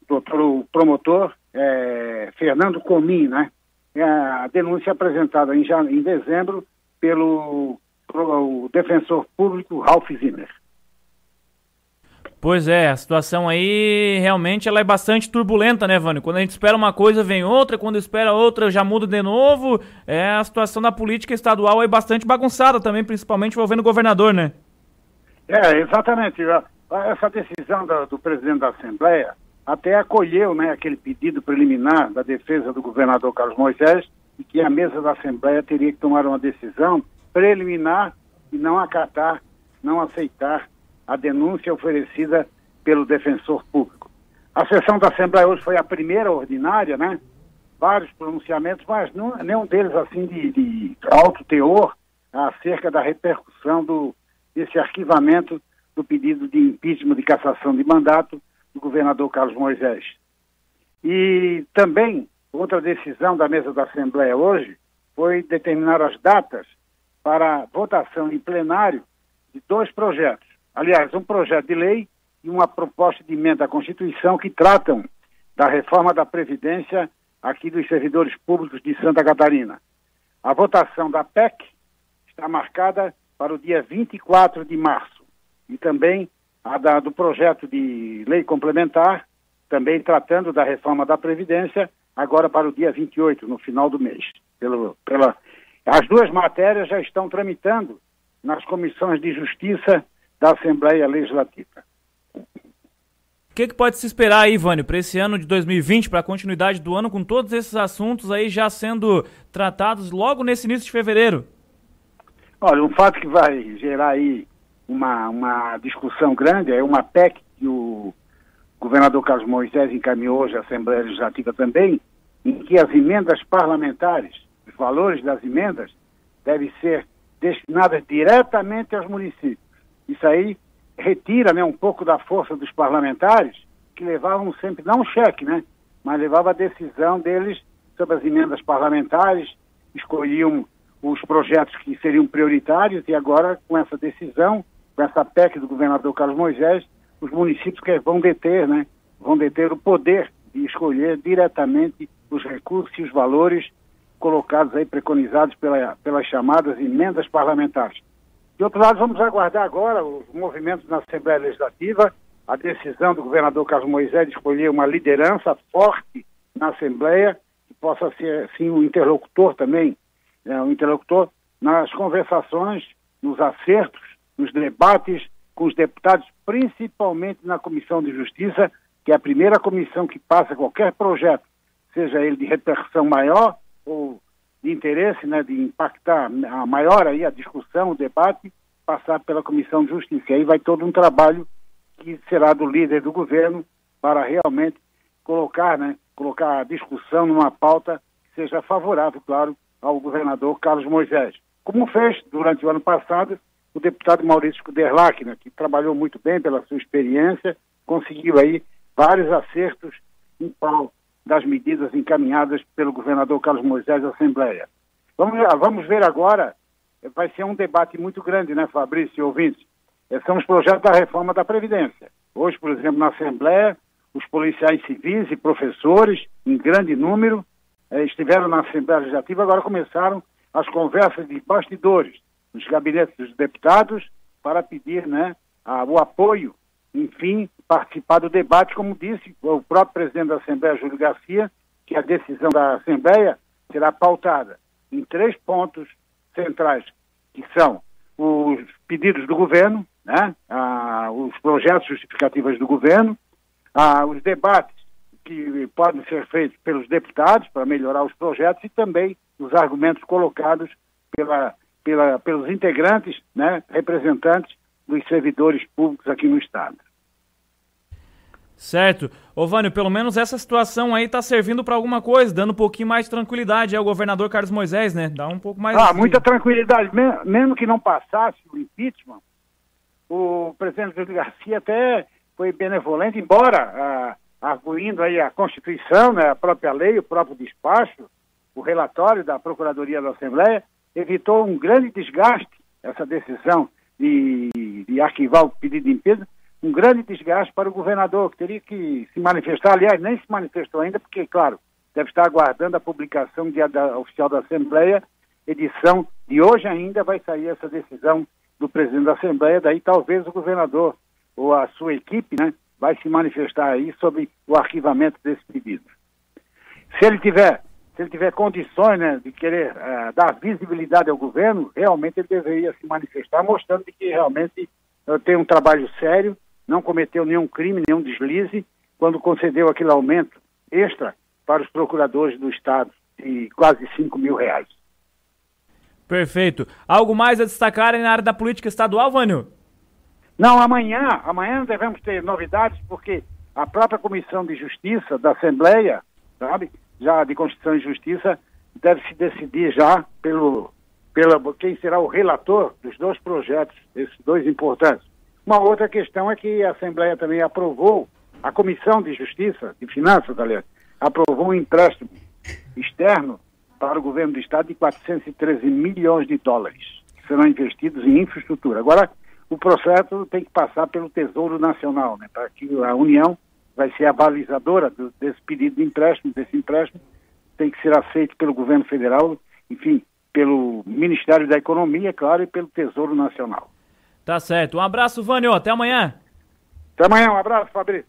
doutor o promotor é, Fernando Comim, né? É a denúncia apresentada em, em dezembro pelo o defensor público Ralph Zimmer. Pois é, a situação aí realmente ela é bastante turbulenta, né, Vânio? Quando a gente espera uma coisa, vem outra, quando espera outra, já muda de novo. É a situação da política estadual é bastante bagunçada também, principalmente envolvendo o governador, né? É, exatamente. Essa decisão do, do presidente da Assembleia até acolheu né, aquele pedido preliminar da defesa do governador Carlos Moisés e que a mesa da Assembleia teria que tomar uma decisão preliminar e não acatar, não aceitar a denúncia oferecida pelo defensor público. A sessão da Assembleia hoje foi a primeira ordinária, né? Vários pronunciamentos, mas não, nenhum deles assim de, de alto teor acerca da repercussão do, desse arquivamento do pedido de impeachment de cassação de mandato do governador Carlos Moisés. E também, outra decisão da mesa da Assembleia hoje foi determinar as datas para votação em plenário de dois projetos. Aliás, um projeto de lei e uma proposta de emenda à Constituição que tratam da reforma da Previdência aqui dos servidores públicos de Santa Catarina. A votação da PEC está marcada para o dia 24 de março e também a da, do projeto de lei complementar, também tratando da reforma da Previdência, agora para o dia 28, no final do mês. Pelo, pela, as duas matérias já estão tramitando nas comissões de justiça da Assembleia Legislativa. O que, que, pode se esperar aí, Vânio, para esse ano de 2020, para a continuidade do ano, com todos esses assuntos aí já sendo tratados logo nesse início de fevereiro? Olha, um fato que vai gerar aí uma, uma discussão grande é uma PEC que o governador Carlos Moisés encaminhou hoje à Assembleia Legislativa também, em que as emendas parlamentares, os valores das emendas, devem ser destinadas diretamente aos municípios. Isso aí retira né, um pouco da força dos parlamentares, que levavam sempre, não cheque, né, mas levava a decisão deles sobre as emendas parlamentares, escolhiam os projetos que seriam prioritários e agora, com essa decisão, com essa PEC do governador Carlos Moisés, os municípios que vão deter, né, vão deter o poder de escolher diretamente os recursos e os valores colocados aí, preconizados pela, pelas chamadas emendas parlamentares. De outro lado, vamos aguardar agora os movimentos na Assembleia Legislativa, a decisão do governador Carlos Moisés de escolher uma liderança forte na Assembleia, que possa ser, assim, um interlocutor também, né, um interlocutor nas conversações, nos acertos, nos debates com os deputados, principalmente na Comissão de Justiça, que é a primeira comissão que passa qualquer projeto, seja ele de repercussão maior ou de interesse, né, de impactar a maior aí a discussão, o debate, passar pela Comissão de Justiça. E aí vai todo um trabalho que será do líder do governo para realmente colocar, né, colocar a discussão numa pauta que seja favorável, claro, ao governador Carlos Moisés. Como fez durante o ano passado o deputado Maurício Kuderlach, né, que trabalhou muito bem pela sua experiência, conseguiu aí vários acertos em prol das medidas encaminhadas pelo governador Carlos Moisés à Assembleia. Vamos, vamos ver agora, vai ser um debate muito grande, né, Fabrício e ouvintes? São os projetos da reforma da Previdência. Hoje, por exemplo, na Assembleia, os policiais civis e professores, em grande número, eh, estiveram na Assembleia Legislativa, agora começaram as conversas de bastidores nos gabinetes dos deputados para pedir né, a, o apoio, enfim, participar do debate, como disse o próprio presidente da Assembleia, Júlio Garcia, que a decisão da Assembleia será pautada em três pontos centrais, que são os pedidos do governo, né, os projetos justificativos do governo, os debates que podem ser feitos pelos deputados para melhorar os projetos e também os argumentos colocados pela, pela, pelos integrantes, né, representantes dos servidores públicos aqui no Estado. Certo. Ô Vânio, pelo menos essa situação aí tá servindo para alguma coisa, dando um pouquinho mais de tranquilidade ao governador Carlos Moisés, né? Dá um pouco mais... Ah, muita tranquilidade. Mesmo que não passasse o impeachment, o presidente Júlio Garcia até foi benevolente, embora ah, arguindo aí a Constituição, né, a própria lei, o próprio despacho, o relatório da Procuradoria da Assembleia, evitou um grande desgaste, essa decisão de, de arquivar o pedido de impeachment, um grande desgaste para o governador, que teria que se manifestar, aliás, nem se manifestou ainda, porque, claro, deve estar aguardando a publicação de, da, oficial da Assembleia, edição de hoje ainda vai sair essa decisão do presidente da Assembleia, daí talvez o governador ou a sua equipe, né, vai se manifestar aí sobre o arquivamento desse pedido. Se ele tiver, se ele tiver condições né, de querer uh, dar visibilidade ao governo, realmente ele deveria se manifestar, mostrando que realmente uh, tem um trabalho sério não cometeu nenhum crime, nenhum deslize, quando concedeu aquele aumento extra para os procuradores do Estado de quase 5 mil reais. Perfeito. Algo mais a destacar na área da política estadual, Vânio? Não, amanhã, amanhã devemos ter novidades, porque a própria Comissão de Justiça da Assembleia, sabe, já de Constituição e Justiça, deve se decidir já pelo, pela, quem será o relator dos dois projetos, esses dois importantes. Uma outra questão é que a Assembleia também aprovou, a Comissão de Justiça, de Finanças, aliás, aprovou um empréstimo externo para o governo do Estado de 413 milhões de dólares. serão investidos em infraestrutura. Agora, o processo tem que passar pelo Tesouro Nacional, né, para que a União vai ser a balizadora do, desse pedido de empréstimo, desse empréstimo, tem que ser aceito pelo governo federal, enfim, pelo Ministério da Economia, claro, e pelo Tesouro Nacional. Tá certo. Um abraço, Vânio. Até amanhã. Até amanhã. Um abraço, Fabrício.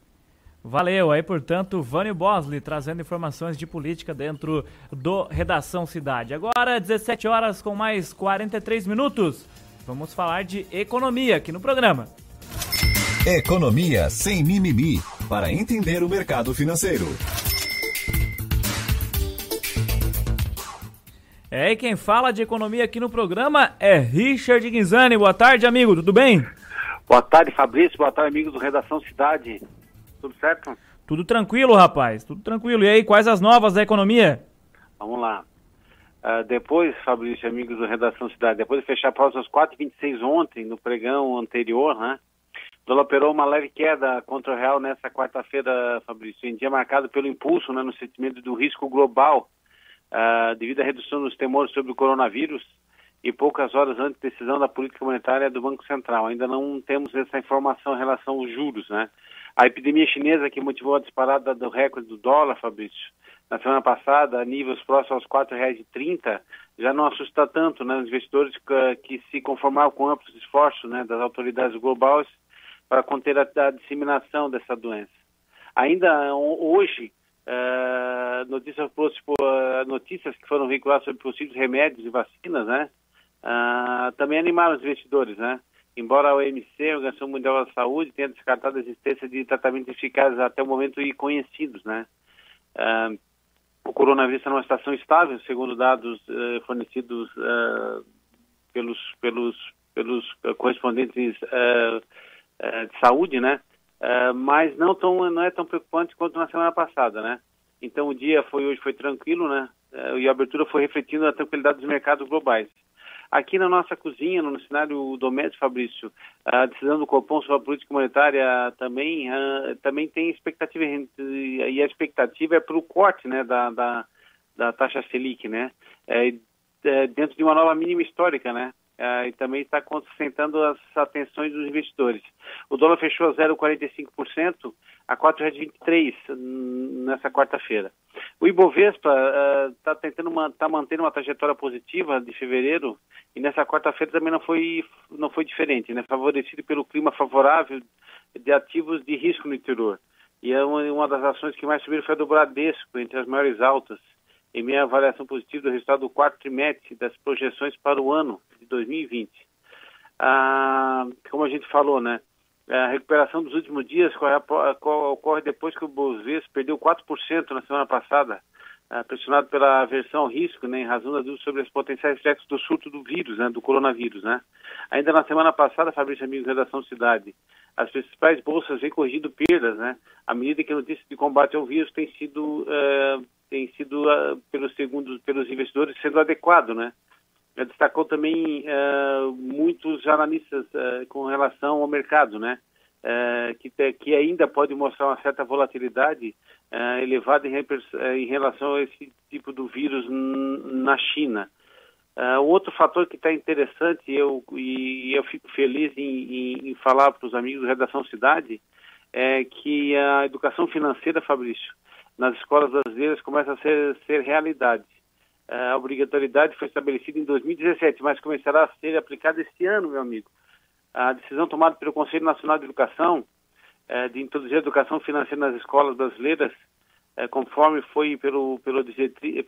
Valeu. Aí, portanto, Vânio Bosley trazendo informações de política dentro do Redação Cidade. Agora, 17 horas com mais 43 minutos. Vamos falar de economia aqui no programa. Economia sem mimimi para entender o mercado financeiro. É, e quem fala de economia aqui no programa é Richard Guinzani. Boa tarde, amigo, tudo bem? Boa tarde, Fabrício. Boa tarde, amigos do Redação Cidade. Tudo certo? Tudo tranquilo, rapaz. Tudo tranquilo. E aí, quais as novas da economia? Vamos lá. Uh, depois, Fabrício, amigos do Redação Cidade, depois de fechar a pausa às 4h26 ontem, no pregão anterior, né? Dólar operou uma leve queda contra o real nessa quarta-feira, Fabrício, em dia marcado pelo impulso né, no sentimento do risco global uh, devido à redução dos temores sobre o coronavírus e poucas horas antes da decisão da política monetária do Banco Central. Ainda não temos essa informação em relação aos juros, né? A epidemia chinesa que motivou a disparada do recorde do dólar, Fabrício, na semana passada, a níveis próximos aos R$ 4,30, já não assusta tanto né, os investidores que, que, se conformaram com amplos esforços né, das autoridades globais para conter a, a disseminação dessa doença. Ainda hoje, Uh, notícias, uh, notícias que foram veiculadas sobre possíveis remédios e vacinas, né? Uh, também animaram os investidores, né? Embora a OMC, a Organização Mundial da Saúde, tenha descartado a existência de tratamentos eficazes até o momento e conhecidos, né? Uh, o coronavírus está numa situação estável, segundo dados fornecidos pelos, pelos, pelos correspondentes de saúde, né? Uh, mas não, tão, não é tão preocupante quanto na semana passada, né? Então o dia foi hoje foi tranquilo, né? Uh, e a abertura foi refletindo a tranquilidade dos mercados globais. Aqui na nossa cozinha, no cenário doméstico, Fabrício, a decisão do Copom sobre a política monetária também, também tem expectativa, e a expectativa é para o corte né, da, da, da taxa Selic, né? É, dentro de uma nova mínima histórica, né? Uh, e também está concentrando as atenções dos investidores. O dólar fechou a 0,45% a R$ 4,23 nessa quarta-feira. O Ibovespa está uh, tentando tá mantendo uma trajetória positiva de fevereiro e nessa quarta-feira também não foi não foi diferente, né? Favorecido pelo clima favorável de ativos de risco no interior. E é uma, uma das ações que mais subiram foi a do Bradesco, entre as maiores altas em minha avaliação positiva do resultado do quarto trimestre das projeções para o ano de 2020. Ah, como a gente falou, né? A recuperação dos últimos dias ocorre depois que o Bovespa perdeu 4% na semana passada, ah, pressionado pela aversão ao risco, né, em razão da dúvida sobre os potenciais efeitos do surto do vírus, né, do coronavírus, né. Ainda na semana passada, Fabrício Amigos, Redação Cidade, as principais bolsas vêm corrigindo perdas, né, à medida que a notícia de combate ao vírus tem sido uh, tem sido, uh, pelos segundos, pelos investidores, sendo adequado, né? Destacou também uh, muitos analistas uh, com relação ao mercado, né? que, te, que ainda pode mostrar uma certa volatilidade elevada em, em, relação a esse tipo do vírus na China. Uh, outro fator que está interessante eu, e eu fico feliz em, em, em falar para os amigos da Redação Cidade é que a educação financeira, Fabrício, nas escolas brasileiras começa a ser, ser realidade. A obrigatoriedade foi estabelecida em 2017, mas começará a ser aplicada este ano, meu amigo. A decisão tomada pelo Conselho Nacional de Educação é, de introduzir a educação financeira nas escolas brasileiras, é, conforme foi pelo, pelo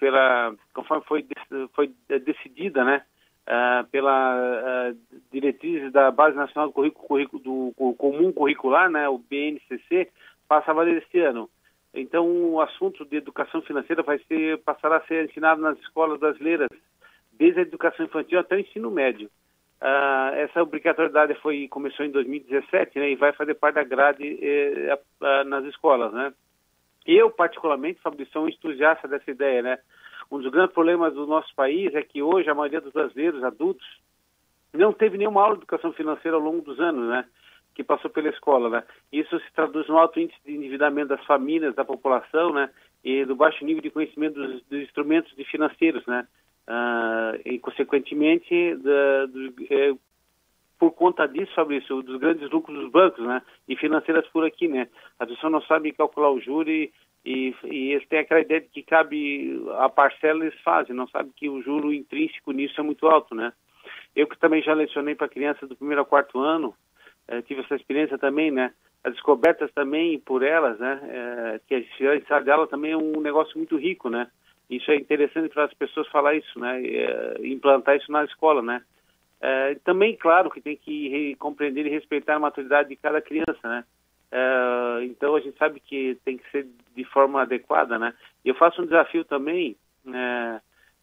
pela conforme foi foi decidida, né, é, pela diretriz da Base Nacional do currículo do Comum Curricular, né, o BNCC, passa a valer este ano. Então, o assunto de educação financeira vai ser, passará a ser ensinado nas escolas brasileiras, desde a educação infantil até o ensino médio. Uh, essa obrigatoriedade foi, começou em 2017 né, e vai fazer parte da grade eh, nas escolas. Né? Eu, particularmente, Fabrício, sou um entusiasta dessa ideia. Né? Um dos grandes problemas do nosso país é que hoje a maioria dos brasileiros adultos não teve nenhuma aula de educação financeira ao longo dos anos. Né? Que passou pela escola, né? Isso se traduz no alto índice de endividamento das famílias, da população, né? E do baixo nível de conhecimento dos, dos instrumentos financeiros, né? Uh, e, consequentemente, da, do, é, por conta disso, Fabrício, dos grandes lucros dos bancos, né? E financeiras por aqui, né? As pessoas não sabem calcular o juro e, e, e eles têm aquela ideia de que cabe a parcela, eles fazem, não sabem que o juro intrínseco nisso é muito alto, né? Eu que também já lecionei para crianças do primeiro ao quarto ano, eh, tive essa experiência também, né? As descobertas também por elas, né? Eh, que a ciência dela também é um negócio muito rico, né? Isso é interessante para as pessoas falar isso, né? É, implantar isso na escola, né? É, também, claro, que tem que compreender e respeitar a maturidade de cada criança, né? É, então a gente sabe que tem que ser de forma adequada, né? Eu faço um desafio também, né?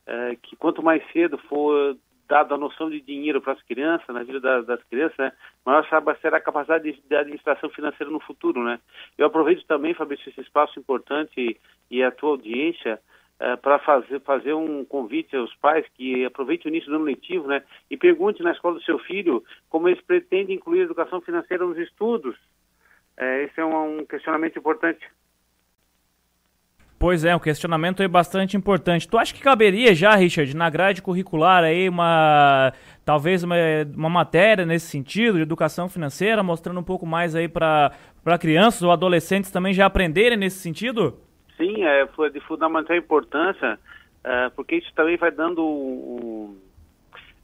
É, que quanto mais cedo for dado a noção de dinheiro para as crianças, na vida das, das crianças, né? maior será a capacidade de, de, administração financeira no futuro, né? Eu aproveito também, Fabrício, esse espaço importante e, a tua audiência é, para fazer, fazer um convite aos pais que aproveitem o início do ano letivo né, e pergunte na escola do seu filho como eles pretendem incluir a educação financeira nos estudos. É, esse é um, um questionamento importante. Pois é, um questionamento aí bastante importante. Tu acha que caberia já, Richard, na grade curricular aí uma talvez uma, uma matéria nesse sentido de educação financeira, mostrando um pouco mais aí para crianças ou adolescentes também já aprenderem nesse sentido? Sim, é, de fundamental importância, é, porque isso também vai dando um,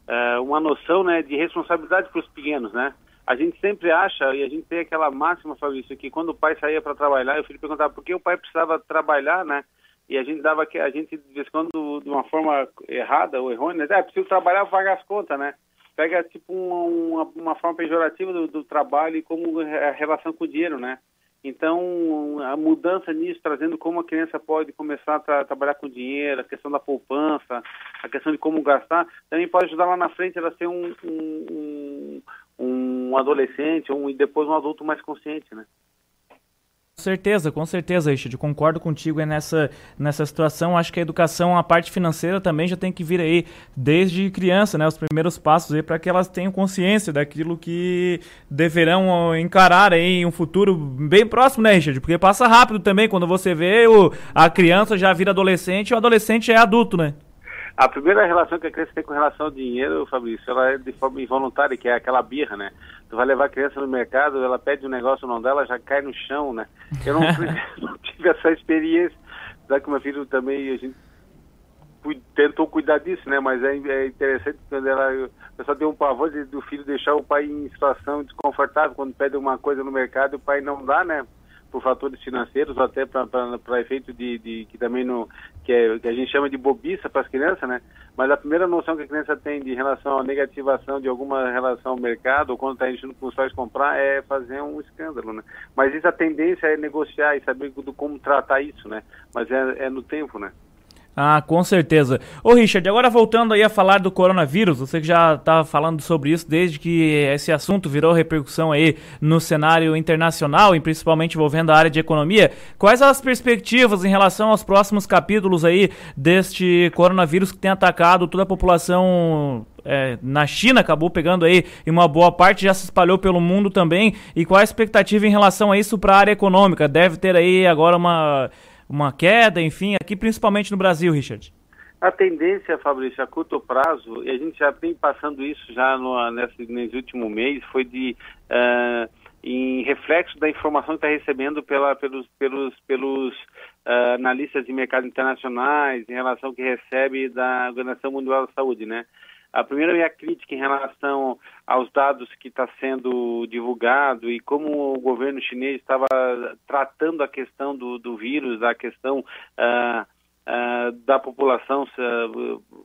é, uma noção né, de responsabilidade para os pequenos, né? A gente sempre acha, e a gente tem aquela máxima, Fabrício, que quando o pai saía para trabalhar, o filho perguntava por que o pai precisava trabalhar, né? E a gente dava que a gente, de vez em quando, de uma forma errada ou errônea, é, preciso trabalhar para pagar as contas, né? Pega, tipo, uma, uma forma pejorativa do, do trabalho e como a relação com o dinheiro, né? Então, a mudança nisso, trazendo como a criança pode começar a tra trabalhar com dinheiro, a questão da poupança, a questão de como gastar, também pode ajudar lá na frente ela ser um, um, um, adolescente um, e depois um adulto mais consciente, né? Com certeza, com certeza, Richard. Concordo contigo nessa, nessa situação. Acho que a educação, a parte financeira também já tem que vir aí desde criança, né? Os primeiros passos aí para que elas tenham consciência daquilo que deverão encarar aí um futuro bem próximo, né, Richard? Porque passa rápido também quando você vê o, a criança já vira adolescente e o adolescente é adulto, né? A primeira relação que a criança tem com relação ao dinheiro, Fabrício, ela é de forma involuntária, que é aquela birra, né? Tu vai levar a criança no mercado, ela pede um negócio não dela, já cai no chão, né? Eu não, não tive essa experiência, já que meu filho também, a gente tentou cuidar disso, né? Mas é, é interessante quando ela, eu só deu um pavor de, do filho deixar o pai em situação desconfortável quando pede uma coisa no mercado, o pai não dá, né? por fatores financeiros ou até para efeito de, de, que também no que, é, que a gente chama de bobiça para as crianças, né? Mas a primeira noção que a criança tem de relação à negativação de alguma relação ao mercado ou quando está indo com os pais comprar é fazer um escândalo, né? Mas isso a tendência é negociar e saber do, como tratar isso, né? Mas é, é no tempo, né? Ah, com certeza. Ô Richard, agora voltando aí a falar do coronavírus, você que já estava falando sobre isso desde que esse assunto virou repercussão aí no cenário internacional e principalmente envolvendo a área de economia, quais as perspectivas em relação aos próximos capítulos aí deste coronavírus que tem atacado toda a população é, na China, acabou pegando aí em uma boa parte, já se espalhou pelo mundo também, e qual a expectativa em relação a isso para a área econômica? Deve ter aí agora uma uma queda, enfim, aqui principalmente no Brasil, Richard? A tendência, Fabrício, a curto prazo, e a gente já vem passando isso já no, nesse, nesse último mês, foi de uh, em reflexo da informação que está recebendo pela, pelos, pelos, pelos uh, analistas de mercado internacionais em relação ao que recebe da Organização Mundial da Saúde, né? A primeira minha crítica em relação aos dados que está sendo divulgado e como o governo chinês estava tratando a questão do, do vírus, a questão uh, uh, da população,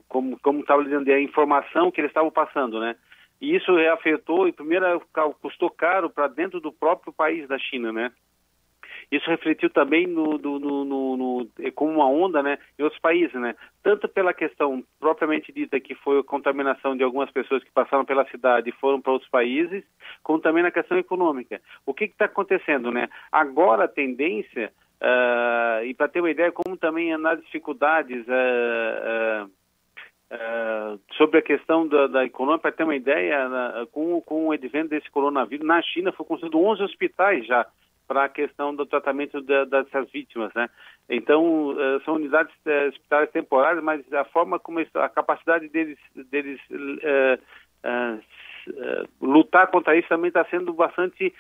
como estava dizendo, a informação que eles estavam passando, né? E isso afetou e primeiro custou caro para dentro do próprio país da China, né? Isso refletiu também no, no, no, no, como uma onda né, em outros países, né? tanto pela questão propriamente dita, que foi a contaminação de algumas pessoas que passaram pela cidade e foram para outros países, como também na questão econômica. O que está acontecendo? Né? Agora a tendência, uh, e para ter uma ideia, como também nas dificuldades. Uh, uh, Uh, sobre a questão da, da econômica, para ter uma ideia, com, com o advento desse coronavírus, na China foi construído 11 hospitais já para a questão do tratamento da, dessas vítimas, né? Então, uh, são unidades uh, hospitalares temporárias, mas a forma como a capacidade deles, deles uh, lutar contra isso também está sendo bastante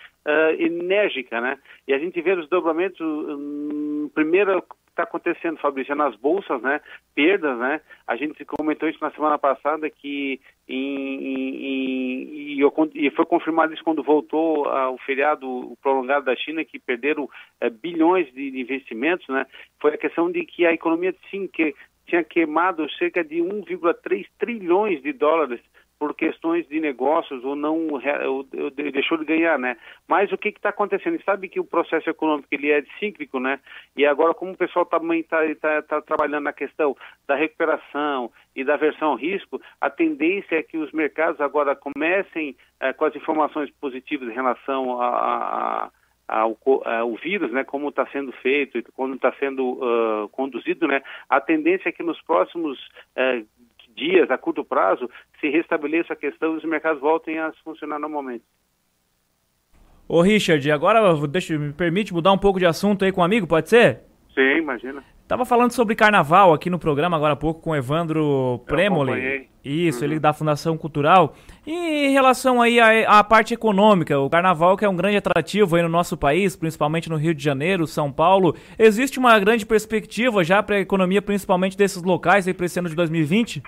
enérgica, né? E a gente vê os dobramentos, um, primeiro está acontecendo, Fabrício, nas bolsas, né? Perdas, né? A gente comentou isso na semana passada que em, em, e foi confirmado isso quando voltou ao feriado prolongado da China, que perderam é, bilhões de investimentos, né? Foi a questão de que a economia sim que tinha queimado cerca de 1,3 trilhões de dólares por questões de negócios ou não ou, ou deixou de ganhar, né? Mas o que está acontecendo? Sabe que o processo econômico ele é cíclico, né? E agora como o pessoal também está tá, tá trabalhando na questão da recuperação e da versão ao risco, a tendência é que os mercados agora comecem eh, com as informações positivas em relação a, a ao, ao, vírus, né, como está sendo feito e como está sendo uh, conduzido, né, a tendência é que nos próximos uh, dias, a curto prazo, se restabeleça a questão e os mercados voltem a funcionar normalmente. Ô Richard, agora deixa, me permite mudar um pouco de assunto aí com um amigo, pode ser? Sim, imagina. Tava falando sobre carnaval aqui no programa agora há pouco com o Evandro Premoli. Isso, uhum. ele da Fundação Cultural. E em relação aí à, à, parte econômica, o carnaval que é um grande atrativo aí no nosso país, principalmente no Rio de Janeiro, São Paulo, existe uma grande perspectiva já para a economia, principalmente desses locais aí para esse ano de 2020?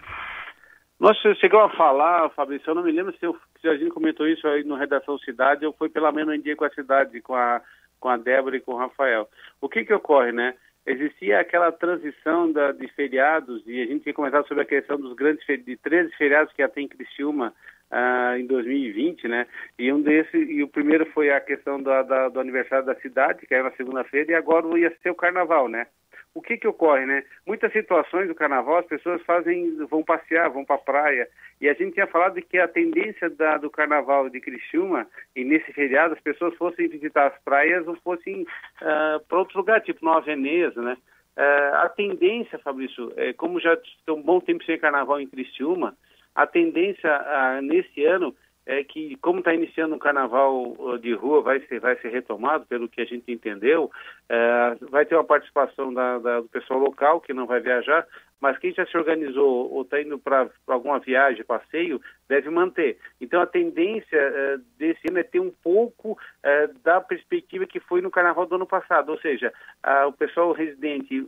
Nós chegamos a falar, Fabrício, eu não me lembro se, eu, se a gente comentou isso aí no Redação Cidade ou foi pela menos em dia com a cidade, com a, com a Débora e com o Rafael. O que que ocorre, né? Existia aquela transição da, de feriados, e a gente tinha começado sobre a questão dos grandes, de 13 feriados que até em Criciúma uh, em 2020, né? E um desses, e o primeiro foi a questão da, da, do aniversário da cidade, que era na segunda-feira, e agora ia ser o carnaval, né? O que que ocorre, né? Muitas situações do carnaval as pessoas fazem, vão passear, vão para a praia, e a gente tinha falado que a tendência da, do carnaval de Criciúma, e nesse feriado, as pessoas fossem visitar as praias ou fossem uh, para outro lugar, tipo Nova Veneza, né? Uh, a tendência, Fabrício, é, como já tem um bom tempo sem carnaval em Criciúma, a tendência uh, nesse ano é que, como está iniciando um carnaval uh, de rua, vai ser, vai ser retomado, pelo que a gente entendeu, é, vai ter uma participação da, da, do pessoal local, que não vai viajar, mas quem já se organizou ou está indo para alguma viagem, passeio, deve manter. Então, a tendência é, desse ano é ter um pouco é, da perspectiva que foi no carnaval do ano passado, ou seja, a, o pessoal residente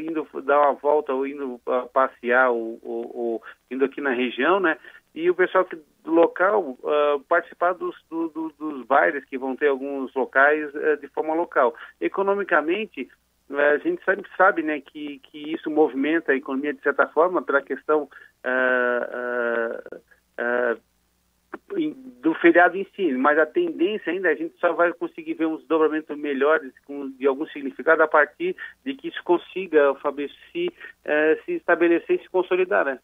indo dar uma volta ou indo uh, passear ou, ou, ou, indo aqui na região, né? e o pessoal que, do local uh, participar dos, do, do, dos bailes que vão ter alguns locais uh, de forma local. Economicamente, uh, a gente sabe, sabe né, que, que isso movimenta a economia de certa forma pela questão do feriado em si, mas a tendência ainda a gente só vai conseguir ver uns dobramentos melhores com, de algum significado a partir de que isso consiga, Fabrício, se, se estabelecer e se consolidar, né?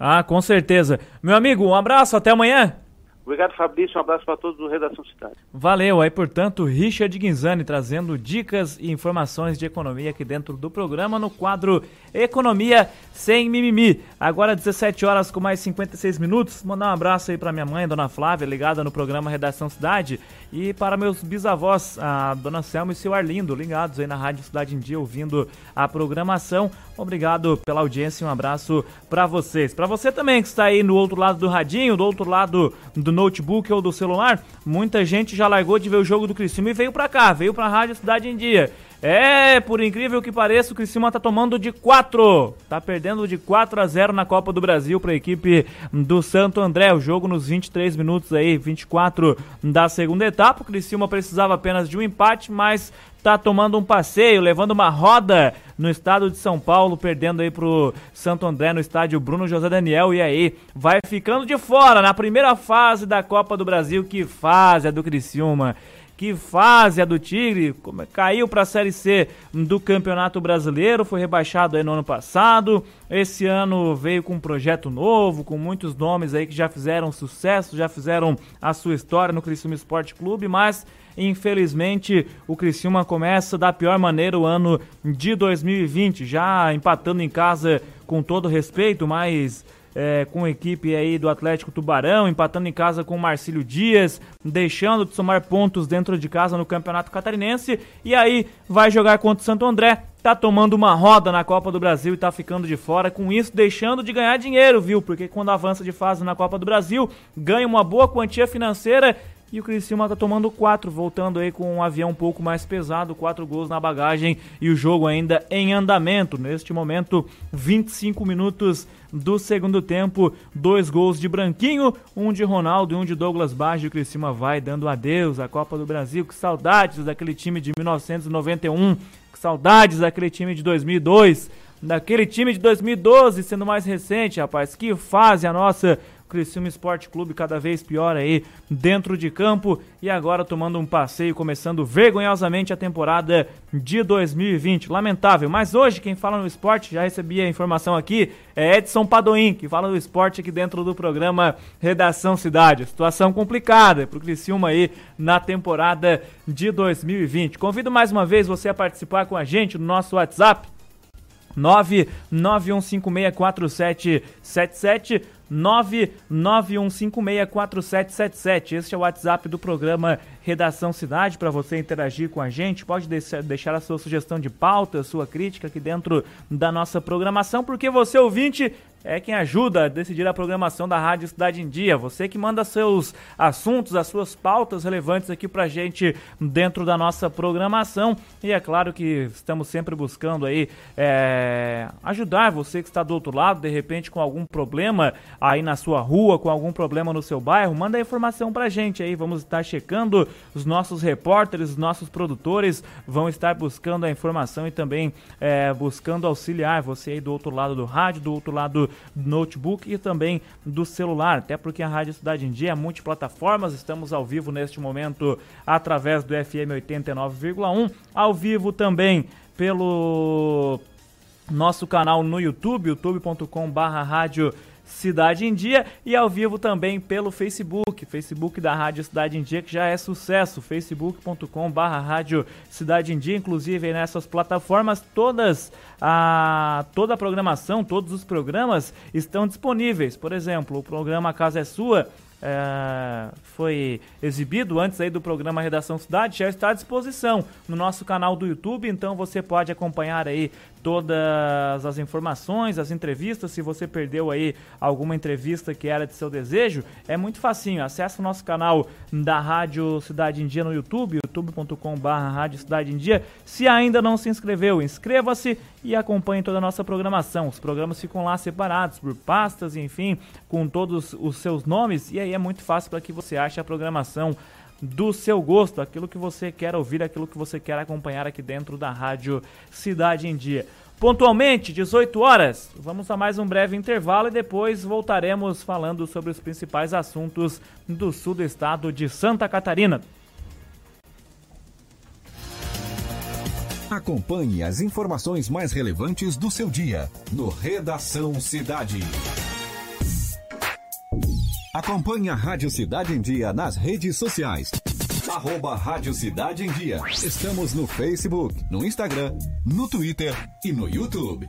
Ah, com certeza. Meu amigo, um abraço, até amanhã. Obrigado, Fabrício. Um abraço para todos do Redação Cidade. Valeu. Aí, portanto, Richard Guinzani trazendo dicas e informações de economia aqui dentro do programa no quadro Economia Sem Mimimi. Agora, 17 horas com mais 56 minutos. Mandar um abraço aí para minha mãe, Dona Flávia, ligada no programa Redação Cidade. E para meus bisavós, a Dona Selma e seu Arlindo, ligados aí na Rádio Cidade em Dia, ouvindo a programação. Obrigado pela audiência e um abraço para vocês. Para você também que está aí no outro lado do radinho, do outro lado do notebook ou do celular, muita gente já largou de ver o jogo do Criciúma e veio para cá, veio para a Rádio Cidade em Dia. É, por incrível que pareça, o Criciúma tá tomando de 4. Tá perdendo de 4 a 0 na Copa do Brasil para a equipe do Santo André. O jogo nos 23 minutos aí, 24 da segunda etapa. O Criciúma precisava apenas de um empate, mas tá tomando um passeio, levando uma roda no estado de São Paulo, perdendo aí pro Santo André no estádio Bruno José Daniel e aí vai ficando de fora na primeira fase da Copa do Brasil, que fase é do Criciúma. Que fase é do Tigre, caiu para a Série C do Campeonato Brasileiro, foi rebaixado aí no ano passado. Esse ano veio com um projeto novo, com muitos nomes aí que já fizeram sucesso, já fizeram a sua história no Criciúma Esporte Clube, mas Infelizmente, o Criciúma começa da pior maneira o ano de 2020, já empatando em casa com todo respeito, mas é, com a equipe aí do Atlético Tubarão, empatando em casa com o Marcílio Dias, deixando de somar pontos dentro de casa no Campeonato Catarinense. E aí vai jogar contra o Santo André, tá tomando uma roda na Copa do Brasil e tá ficando de fora, com isso deixando de ganhar dinheiro, viu? Porque quando avança de fase na Copa do Brasil, ganha uma boa quantia financeira e o Criciúma tá tomando quatro, voltando aí com um avião um pouco mais pesado, quatro gols na bagagem e o jogo ainda em andamento. Neste momento, 25 minutos do segundo tempo, dois gols de Branquinho, um de Ronaldo e um de Douglas Baggio. O Criciúma vai dando adeus à Copa do Brasil. Que saudades daquele time de 1991, que saudades daquele time de 2002 daquele time de 2012, sendo mais recente, rapaz. Que fase a nossa Criciúma Esporte Clube cada vez pior aí dentro de campo e agora tomando um passeio, começando vergonhosamente a temporada de 2020. Lamentável, mas hoje quem fala no esporte, já recebi a informação aqui, é Edson Padoim, que fala do esporte aqui dentro do programa Redação Cidade. Situação complicada pro Criciúma aí na temporada de 2020. Convido mais uma vez você a participar com a gente no nosso WhatsApp 991564777 991564777. Este é o WhatsApp do programa Redação Cidade para você interagir com a gente. Pode deixar a sua sugestão de pauta, sua crítica aqui dentro da nossa programação, porque você ouvinte é quem ajuda a decidir a programação da Rádio Cidade em Dia. Você que manda seus assuntos, as suas pautas relevantes aqui pra gente dentro da nossa programação. E é claro que estamos sempre buscando aí é, ajudar você que está do outro lado, de repente com algum problema aí na sua rua, com algum problema no seu bairro, manda a informação pra gente aí. Vamos estar checando, os nossos repórteres, os nossos produtores vão estar buscando a informação e também é, buscando auxiliar você aí do outro lado do rádio, do outro lado notebook e também do celular, até porque a Rádio Cidade em Dia é multiplataformas, estamos ao vivo neste momento através do FM 89,1, ao vivo também pelo nosso canal no YouTube, youtube.com/barra rádio Cidade em Dia e ao vivo também pelo Facebook, Facebook da Rádio Cidade em Dia, que já é sucesso, facebook.com barra Rádio Cidade em Dia, inclusive nessas plataformas todas a toda a programação, todos os programas estão disponíveis. Por exemplo, o programa Casa é Sua é, foi exibido antes aí do programa Redação Cidade já está à disposição no nosso canal do YouTube, então você pode acompanhar aí todas as informações, as entrevistas. Se você perdeu aí alguma entrevista que era de seu desejo, é muito facinho. Acesse o nosso canal da Rádio Cidade em Dia no YouTube, youtube.com.br Rádio Cidade em Dia. Se ainda não se inscreveu, inscreva-se e acompanhe toda a nossa programação. Os programas ficam lá separados por pastas, enfim, com todos os seus nomes. E aí é muito fácil para que você ache a programação do seu gosto, aquilo que você quer ouvir, aquilo que você quer acompanhar aqui dentro da Rádio Cidade em Dia. Pontualmente, 18 horas. Vamos a mais um breve intervalo e depois voltaremos falando sobre os principais assuntos do sul do estado de Santa Catarina. Acompanhe as informações mais relevantes do seu dia no Redação Cidade. Acompanhe a Rádio Cidade em Dia nas redes sociais. Arroba Rádio Cidade em Dia. Estamos no Facebook, no Instagram, no Twitter e no YouTube.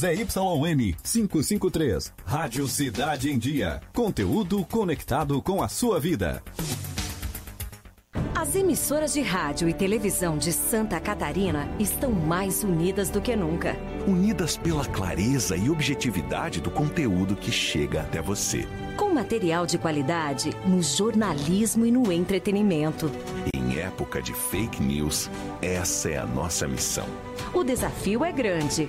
ZYN 553. Rádio Cidade em Dia. Conteúdo conectado com a sua vida. As emissoras de rádio e televisão de Santa Catarina estão mais unidas do que nunca. Unidas pela clareza e objetividade do conteúdo que chega até você. Com material de qualidade no jornalismo e no entretenimento. Em época de fake news, essa é a nossa missão. O desafio é grande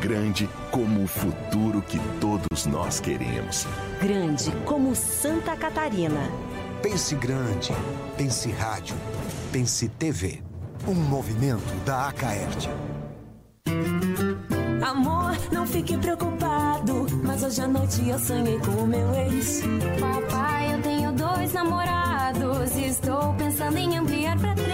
Grande como o futuro que todos nós queremos. Grande como Santa Catarina. Pense grande. Pense rádio. Pense TV. Um movimento da Acaerte. Amor, não fique preocupado. Mas hoje à noite eu sonhei com o meu ex. Papai, eu tenho dois namorados. E estou pensando em ampliar pra três.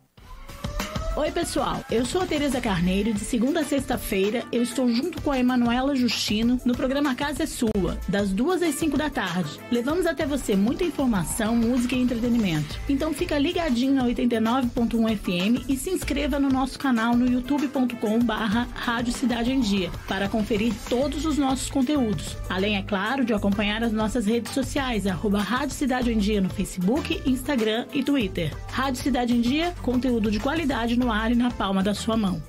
Oi, pessoal. Eu sou a Tereza Carneiro de segunda a sexta-feira eu estou junto com a Emanuela Justino no programa Casa é Sua, das duas às cinco da tarde. Levamos até você muita informação, música e entretenimento. Então fica ligadinho na 89.1 FM e se inscreva no nosso canal no youtube.com barra Rádio Cidade em Dia para conferir todos os nossos conteúdos. Além, é claro, de acompanhar as nossas redes sociais, Rádio Cidade em Dia no Facebook, Instagram e Twitter. Rádio Cidade em Dia, conteúdo de qualidade no ar e na palma da sua mão.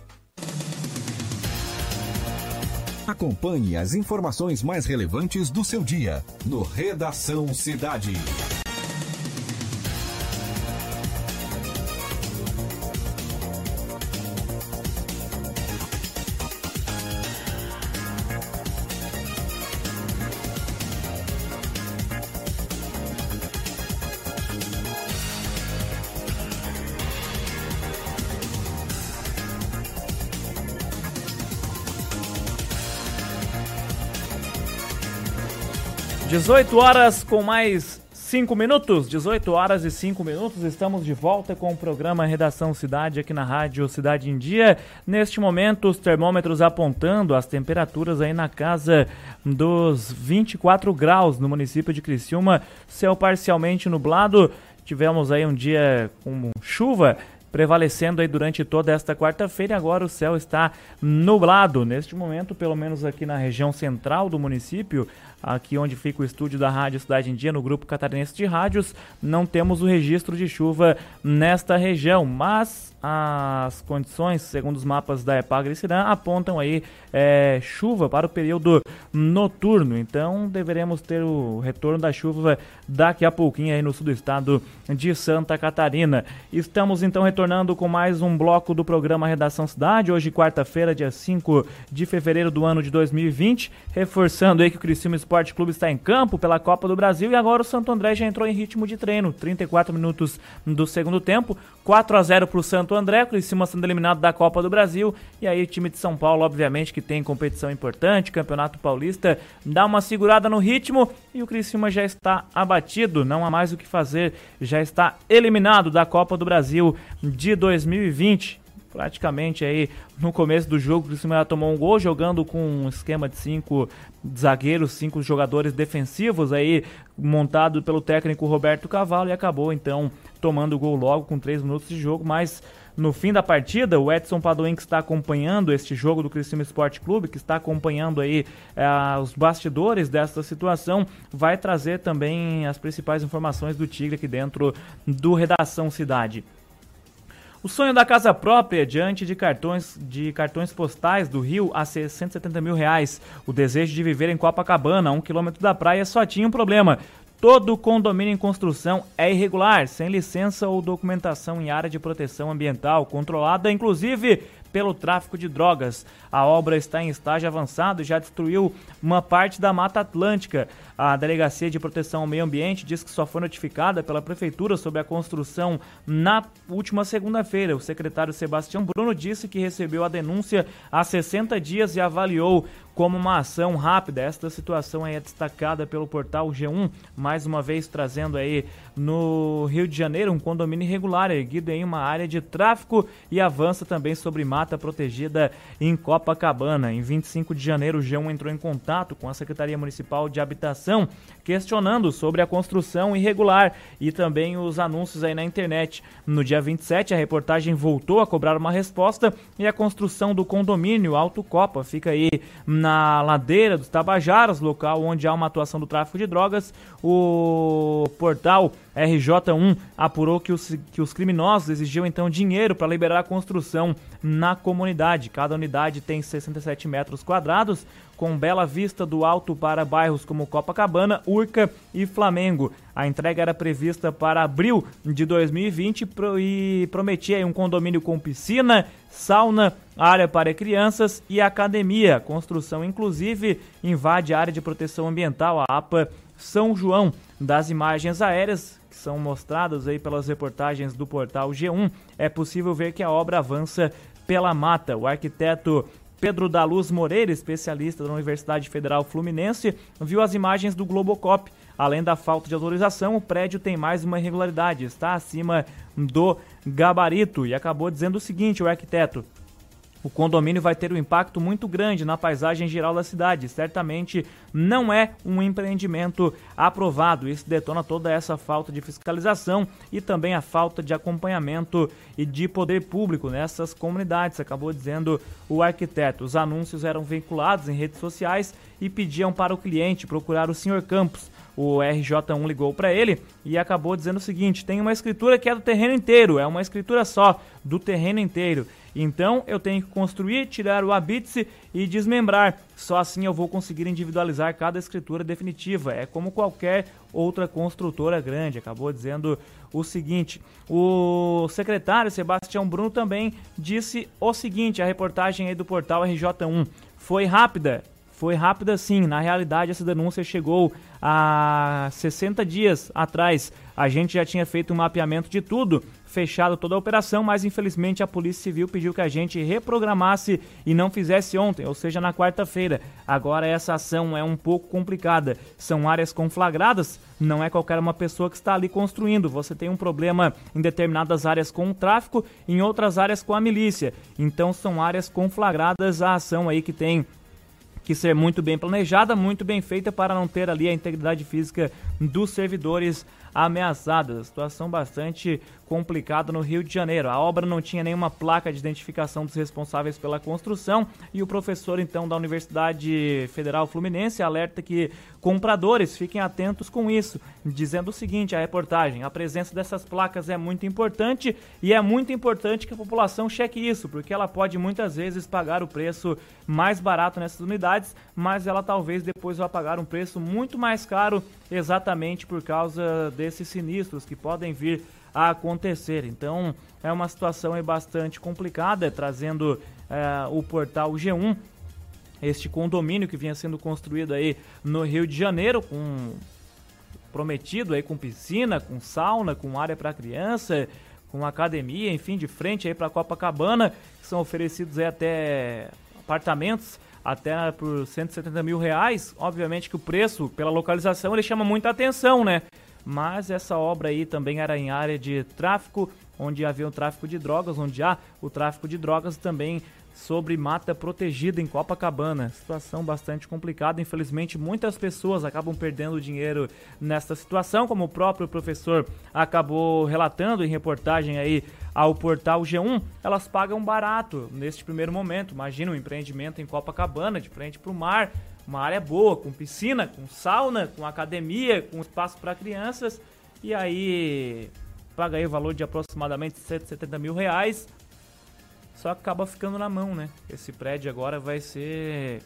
Acompanhe as informações mais relevantes do seu dia no Redação Cidade. 18 horas com mais 5 minutos, 18 horas e 5 minutos, estamos de volta com o programa Redação Cidade aqui na Rádio Cidade em Dia. Neste momento, os termômetros apontando as temperaturas aí na casa dos 24 graus no município de Criciúma, céu parcialmente nublado. Tivemos aí um dia com chuva prevalecendo aí durante toda esta quarta-feira. Agora o céu está nublado. Neste momento, pelo menos aqui na região central do município, aqui onde fica o estúdio da Rádio Cidade em Dia, no grupo catarinense de rádios, não temos o registro de chuva nesta região, mas as condições, segundo os mapas da Epagre Cirã, apontam aí é, chuva para o período noturno. Então deveremos ter o retorno da chuva daqui a pouquinho aí no sul do estado de Santa Catarina. Estamos então retornando com mais um bloco do programa Redação Cidade, hoje quarta-feira, dia 5 de fevereiro do ano de 2020, reforçando aí que o Criciúma Esporte Clube está em campo pela Copa do Brasil e agora o Santo André já entrou em ritmo de treino, 34 minutos do segundo tempo, 4 a 0 para o Santo André, Criciúma sendo eliminado da Copa do Brasil. E aí o time de São Paulo, obviamente, que tem competição importante, Campeonato Paulista, dá uma segurada no ritmo e o Criciúma já está abatido, não há mais o que fazer, já está eliminado da Copa do Brasil de 2020 praticamente aí no começo do jogo, o Criciúma tomou um gol jogando com um esquema de cinco zagueiros, cinco jogadores defensivos aí montado pelo técnico Roberto Cavalo e acabou então tomando o gol logo com três minutos de jogo, mas no fim da partida, o Edson Padoim, que está acompanhando este jogo do Criciúma Esporte Clube, que está acompanhando aí eh, os bastidores desta situação, vai trazer também as principais informações do Tigre aqui dentro do Redação Cidade. O sonho da casa própria diante de cartões, de cartões postais do Rio a 170 mil reais. O desejo de viver em Copacabana, a um quilômetro da praia, só tinha um problema. Todo condomínio em construção é irregular, sem licença ou documentação em área de proteção ambiental, controlada inclusive pelo tráfico de drogas. A obra está em estágio avançado e já destruiu uma parte da Mata Atlântica. A Delegacia de Proteção ao Meio Ambiente diz que só foi notificada pela Prefeitura sobre a construção na última segunda-feira. O secretário Sebastião Bruno disse que recebeu a denúncia há 60 dias e avaliou como uma ação rápida. Esta situação é destacada pelo portal G1, mais uma vez trazendo aí no Rio de Janeiro um condomínio irregular erguido em uma área de tráfico e avança também sobre mata protegida em Copacabana. Em 25 de janeiro, o G1 entrou em contato com a Secretaria Municipal de Habitação questionando sobre a construção irregular e também os anúncios aí na internet. No dia 27, a reportagem voltou a cobrar uma resposta e a construção do condomínio Alto Copa fica aí na ladeira dos Tabajaras, local onde há uma atuação do tráfico de drogas. O portal RJ1 apurou que os, que os criminosos exigiam então dinheiro para liberar a construção na comunidade. Cada unidade tem 67 metros quadrados, com bela vista do alto para bairros como Copacabana, Urca e Flamengo. A entrega era prevista para abril de 2020 e prometia um condomínio com piscina, sauna, área para crianças e academia. Construção, inclusive, invade a área de proteção ambiental, a APA São João. Das imagens aéreas que são mostradas aí pelas reportagens do portal G1, é possível ver que a obra avança pela mata. O arquiteto Pedro da Luz Moreira, especialista da Universidade Federal Fluminense, viu as imagens do Globocop. Além da falta de autorização, o prédio tem mais uma irregularidade, está acima do gabarito e acabou dizendo o seguinte, o arquiteto: o condomínio vai ter um impacto muito grande na paisagem geral da cidade. Certamente não é um empreendimento aprovado. Isso detona toda essa falta de fiscalização e também a falta de acompanhamento e de poder público nessas comunidades, acabou dizendo o arquiteto. Os anúncios eram vinculados em redes sociais e pediam para o cliente procurar o Sr. Campos. O RJ1 ligou para ele e acabou dizendo o seguinte: tem uma escritura que é do terreno inteiro, é uma escritura só, do terreno inteiro. Então eu tenho que construir, tirar o abitse e desmembrar. Só assim eu vou conseguir individualizar cada escritura definitiva. É como qualquer outra construtora grande. Acabou dizendo o seguinte: o secretário Sebastião Bruno também disse o seguinte: a reportagem aí do portal RJ1 foi rápida. Foi rápida sim. Na realidade, essa denúncia chegou há 60 dias atrás. A gente já tinha feito um mapeamento de tudo fechado toda a operação, mas infelizmente a Polícia Civil pediu que a gente reprogramasse e não fizesse ontem, ou seja, na quarta-feira. Agora essa ação é um pouco complicada. São áreas conflagradas, não é qualquer uma pessoa que está ali construindo. Você tem um problema em determinadas áreas com o tráfico, em outras áreas com a milícia. Então são áreas conflagradas a ação aí que tem que ser muito bem planejada, muito bem feita para não ter ali a integridade física dos servidores ameaçadas. Situação bastante complicada no Rio de Janeiro. A obra não tinha nenhuma placa de identificação dos responsáveis pela construção e o professor então da Universidade Federal Fluminense alerta que compradores fiquem atentos com isso, dizendo o seguinte: a reportagem, a presença dessas placas é muito importante e é muito importante que a população cheque isso, porque ela pode muitas vezes pagar o preço mais barato nessas unidades, mas ela talvez depois vá pagar um preço muito mais caro exatamente por causa desses sinistros que podem vir a acontecer. Então é uma situação bastante complicada, trazendo é, o portal G1, este condomínio que vinha sendo construído aí no Rio de Janeiro, com prometido aí com piscina, com sauna, com área para criança, com academia, enfim, de frente aí para Copacabana, que são oferecidos aí até apartamentos até por 170 mil reais. Obviamente que o preço pela localização ele chama muita atenção, né? Mas essa obra aí também era em área de tráfico, onde havia o tráfico de drogas, onde há o tráfico de drogas também sobre mata protegida em Copacabana. Situação bastante complicada. Infelizmente, muitas pessoas acabam perdendo dinheiro nesta situação, como o próprio professor acabou relatando em reportagem aí ao portal G1. Elas pagam barato neste primeiro momento. Imagina um empreendimento em Copacabana, de frente para o mar, uma área boa, com piscina, com sauna, com academia, com espaço para crianças. E aí paga aí o valor de aproximadamente 170 mil reais só que acaba ficando na mão, né? Esse prédio agora vai ser.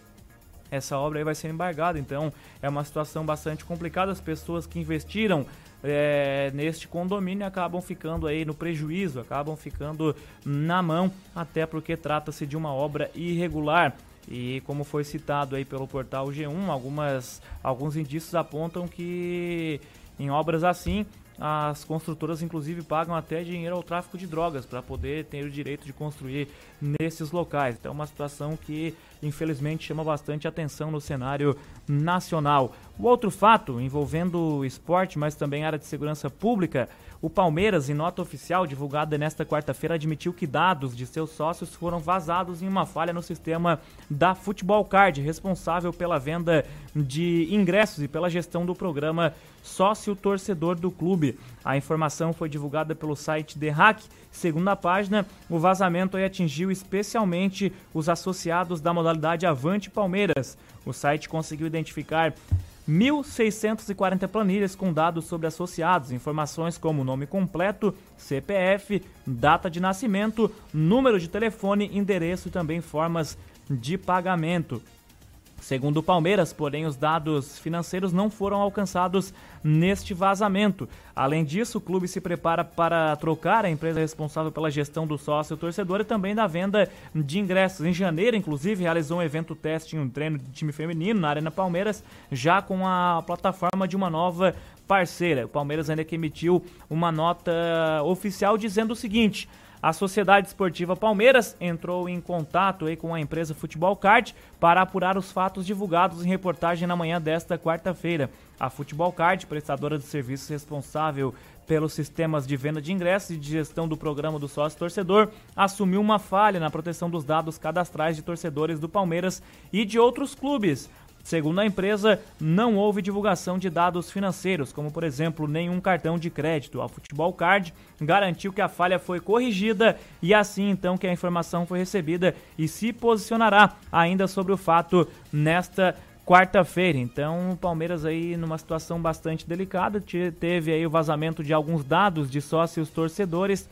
Essa obra aí vai ser embargada, então é uma situação bastante complicada. As pessoas que investiram é, neste condomínio acabam ficando aí no prejuízo, acabam ficando na mão, até porque trata-se de uma obra irregular. E como foi citado aí pelo portal G1, algumas, alguns indícios apontam que em obras assim as construtoras, inclusive, pagam até dinheiro ao tráfico de drogas para poder ter o direito de construir nesses locais. Então, é uma situação que, infelizmente, chama bastante atenção no cenário nacional. O outro fato envolvendo esporte, mas também área de segurança pública, o Palmeiras, em nota oficial divulgada nesta quarta-feira, admitiu que dados de seus sócios foram vazados em uma falha no sistema da Futebol Card, responsável pela venda de ingressos e pela gestão do programa Sócio Torcedor do clube. A informação foi divulgada pelo site The Hack. Segundo a página, o vazamento atingiu especialmente os associados da modalidade Avante Palmeiras. O site conseguiu identificar 1.640 planilhas com dados sobre associados, informações como nome completo, CPF, data de nascimento, número de telefone, endereço e também formas de pagamento. Segundo o Palmeiras, porém, os dados financeiros não foram alcançados neste vazamento. Além disso, o clube se prepara para trocar a empresa responsável pela gestão do sócio torcedor e também da venda de ingressos. Em janeiro, inclusive, realizou um evento teste em um treino de time feminino na Arena Palmeiras, já com a plataforma de uma nova parceira. O Palmeiras ainda que emitiu uma nota oficial dizendo o seguinte: a Sociedade Esportiva Palmeiras entrou em contato aí com a empresa Futebol Card para apurar os fatos divulgados em reportagem na manhã desta quarta-feira. A Futebol Card, prestadora de serviços responsável pelos sistemas de venda de ingressos e de gestão do programa do sócio torcedor, assumiu uma falha na proteção dos dados cadastrais de torcedores do Palmeiras e de outros clubes. Segundo a empresa, não houve divulgação de dados financeiros, como por exemplo nenhum cartão de crédito. A Futebol Card garantiu que a falha foi corrigida e assim então que a informação foi recebida e se posicionará ainda sobre o fato nesta quarta-feira. Então, o Palmeiras aí numa situação bastante delicada, teve aí o vazamento de alguns dados de sócios torcedores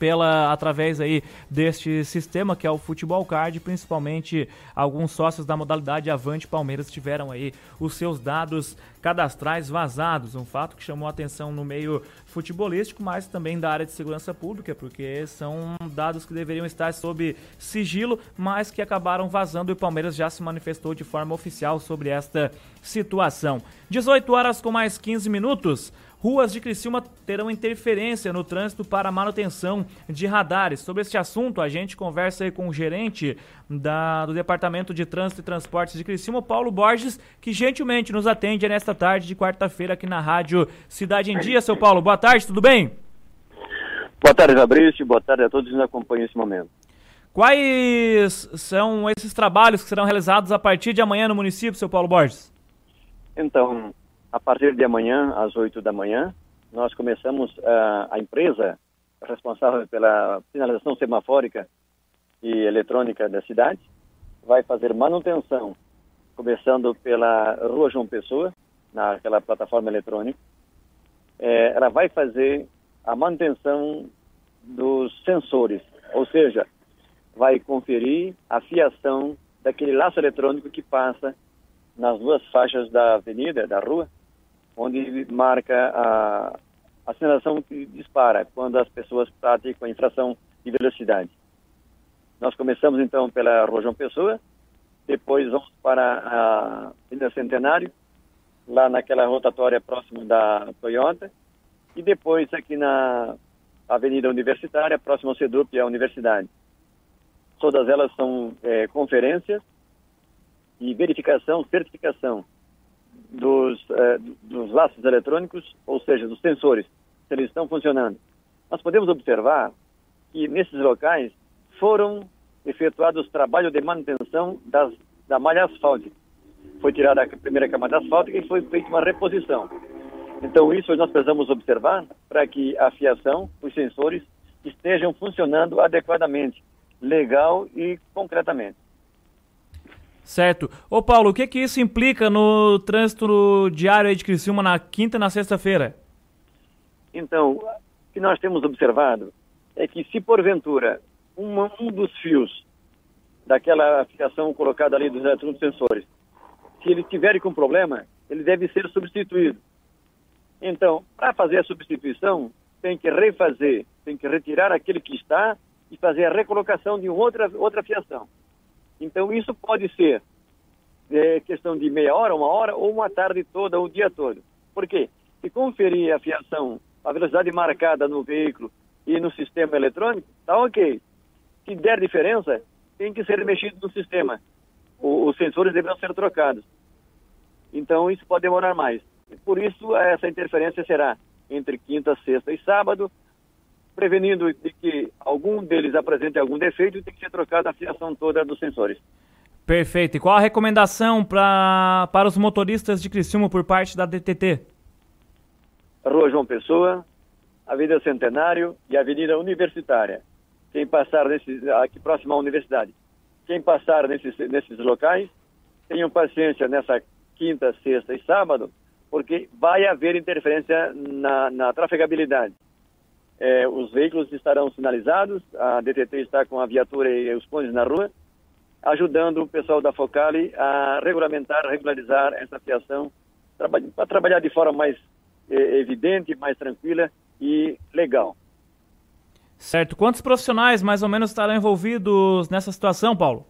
pela através aí deste sistema que é o Futebol Card, principalmente alguns sócios da modalidade Avante Palmeiras tiveram aí os seus dados cadastrais vazados, um fato que chamou atenção no meio futebolístico, mas também da área de segurança pública, porque são dados que deveriam estar sob sigilo, mas que acabaram vazando e o Palmeiras já se manifestou de forma oficial sobre esta situação. 18 horas com mais 15 minutos. Ruas de Criciúma terão interferência no trânsito para manutenção de radares. Sobre este assunto, a gente conversa aí com o gerente da, do Departamento de Trânsito e Transportes de Criciúma, Paulo Borges, que gentilmente nos atende nesta tarde de quarta-feira aqui na Rádio Cidade em Dia. Seu Paulo, boa tarde, tudo bem? Boa tarde, Fabrício. Boa tarde a todos que nos acompanham nesse momento. Quais são esses trabalhos que serão realizados a partir de amanhã no município, seu Paulo Borges? Então, a partir de amanhã, às 8 da manhã, nós começamos uh, a empresa responsável pela sinalização semafórica e eletrônica da cidade, vai fazer manutenção, começando pela Rua João Pessoa, naquela plataforma eletrônica. É, ela vai fazer a manutenção dos sensores, ou seja, vai conferir a fiação daquele laço eletrônico que passa nas duas faixas da avenida, da rua, onde marca a, a sinalização que dispara quando as pessoas praticam a infração de velocidade. Nós começamos então pela Rua João Pessoa, depois vamos para a Avenida Centenário, lá naquela rotatória próximo da Toyota, e depois aqui na Avenida Universitária, próximo ao CEDUP, a universidade. Todas elas são é, conferências e verificação, certificação dos, eh, dos laços eletrônicos, ou seja, dos sensores, se eles estão funcionando. Nós podemos observar que nesses locais foram efetuados trabalhos de manutenção das, da malha asfáltica. Foi tirada a primeira camada asfáltica e foi feita uma reposição. Então, isso nós precisamos observar para que a fiação, os sensores, estejam funcionando adequadamente, legal e concretamente. Certo. Ô Paulo, o que que isso implica no trânsito diário de Criciúma na quinta e na sexta-feira? Então, o que nós temos observado é que se porventura um dos fios daquela fiação colocada ali dos eletrônicos sensores, se ele tiver com problema, ele deve ser substituído. Então, para fazer a substituição, tem que refazer, tem que retirar aquele que está e fazer a recolocação de outra, outra fiação. Então, isso pode ser é, questão de meia hora, uma hora, ou uma tarde toda, o dia todo. Por quê? Se conferir a fiação, a velocidade marcada no veículo e no sistema eletrônico, tá ok. Se der diferença, tem que ser mexido no sistema. O, os sensores deverão ser trocados. Então, isso pode demorar mais. Por isso, essa interferência será entre quinta, sexta e sábado, prevenindo de que algum deles apresente algum defeito tem que ser trocada a fiação toda dos sensores. Perfeito. E qual a recomendação pra, para os motoristas de Criciúma por parte da DTT? Rua João Pessoa, Avenida Centenário e Avenida Universitária. Quem passar nesse, aqui próximo à universidade, quem passar nesses, nesses locais, tenham paciência nessa quinta, sexta e sábado, porque vai haver interferência na, na trafegabilidade. É, os veículos estarão sinalizados, a DTT está com a viatura e os cones na rua, ajudando o pessoal da Focali a regulamentar, regularizar essa fiação, para trabalhar de forma mais é, evidente, mais tranquila e legal. Certo. Quantos profissionais mais ou menos estarão envolvidos nessa situação, Paulo?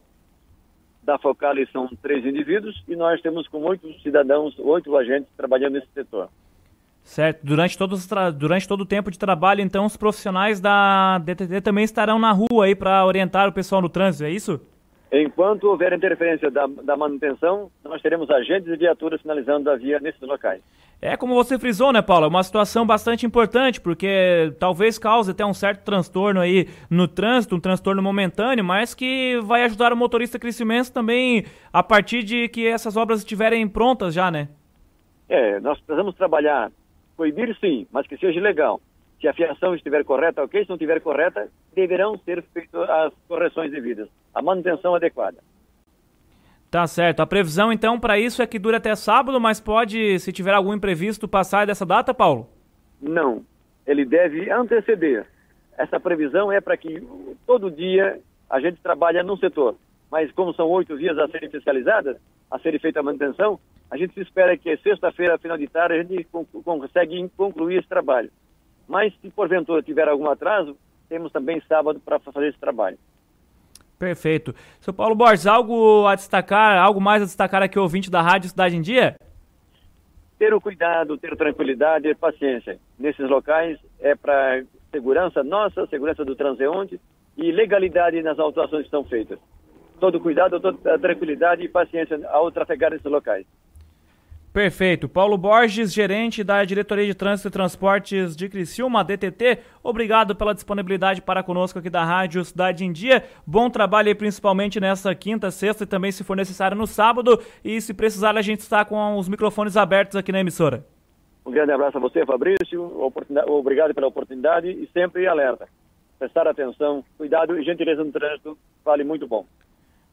da Focali são três indivíduos e nós temos com oito cidadãos, oito agentes trabalhando nesse setor. Certo. Durante, todos, durante todo o tempo de trabalho, então, os profissionais da DTT também estarão na rua aí para orientar o pessoal no trânsito, é isso? Enquanto houver interferência da, da manutenção, nós teremos agentes e viaturas sinalizando a via nesses locais. É como você frisou, né, Paulo? É uma situação bastante importante, porque talvez cause até um certo transtorno aí no trânsito, um transtorno momentâneo, mas que vai ajudar o motorista crescimento também a partir de que essas obras estiverem prontas já, né? É, nós precisamos trabalhar, proibir sim, mas que seja legal. Se a fiação estiver correta, ok. Se não estiver correta, deverão ser feitas as correções devidas, a manutenção adequada. Tá certo. A previsão, então, para isso é que dure até sábado, mas pode, se tiver algum imprevisto, passar dessa data, Paulo? Não. Ele deve anteceder. Essa previsão é para que todo dia a gente trabalhe num setor. Mas como são oito dias a serem fiscalizadas, a serem feita a manutenção, a gente espera que sexta-feira, final de tarde, a gente consegue concluir esse trabalho. Mas se porventura tiver algum atraso, temos também sábado para fazer esse trabalho. Perfeito. Seu Paulo Borges, algo a destacar, algo mais a destacar aqui, ouvinte da Rádio Cidade em Dia? Ter o cuidado, ter tranquilidade e paciência. Nesses locais é para segurança nossa, segurança do transeunte e legalidade nas autuações que estão feitas. Todo cuidado, toda tranquilidade e paciência ao trafegar nesses locais. Perfeito. Paulo Borges, gerente da Diretoria de Trânsito e Transportes de Criciúma, DTT, obrigado pela disponibilidade para conosco aqui da Rádio Cidade em Dia. Bom trabalho aí, principalmente nessa quinta, sexta e também, se for necessário, no sábado. E se precisar, a gente está com os microfones abertos aqui na emissora. Um grande abraço a você, Fabrício. Obrigado pela oportunidade e sempre alerta. Prestar atenção, cuidado e gentileza no trânsito vale muito bom.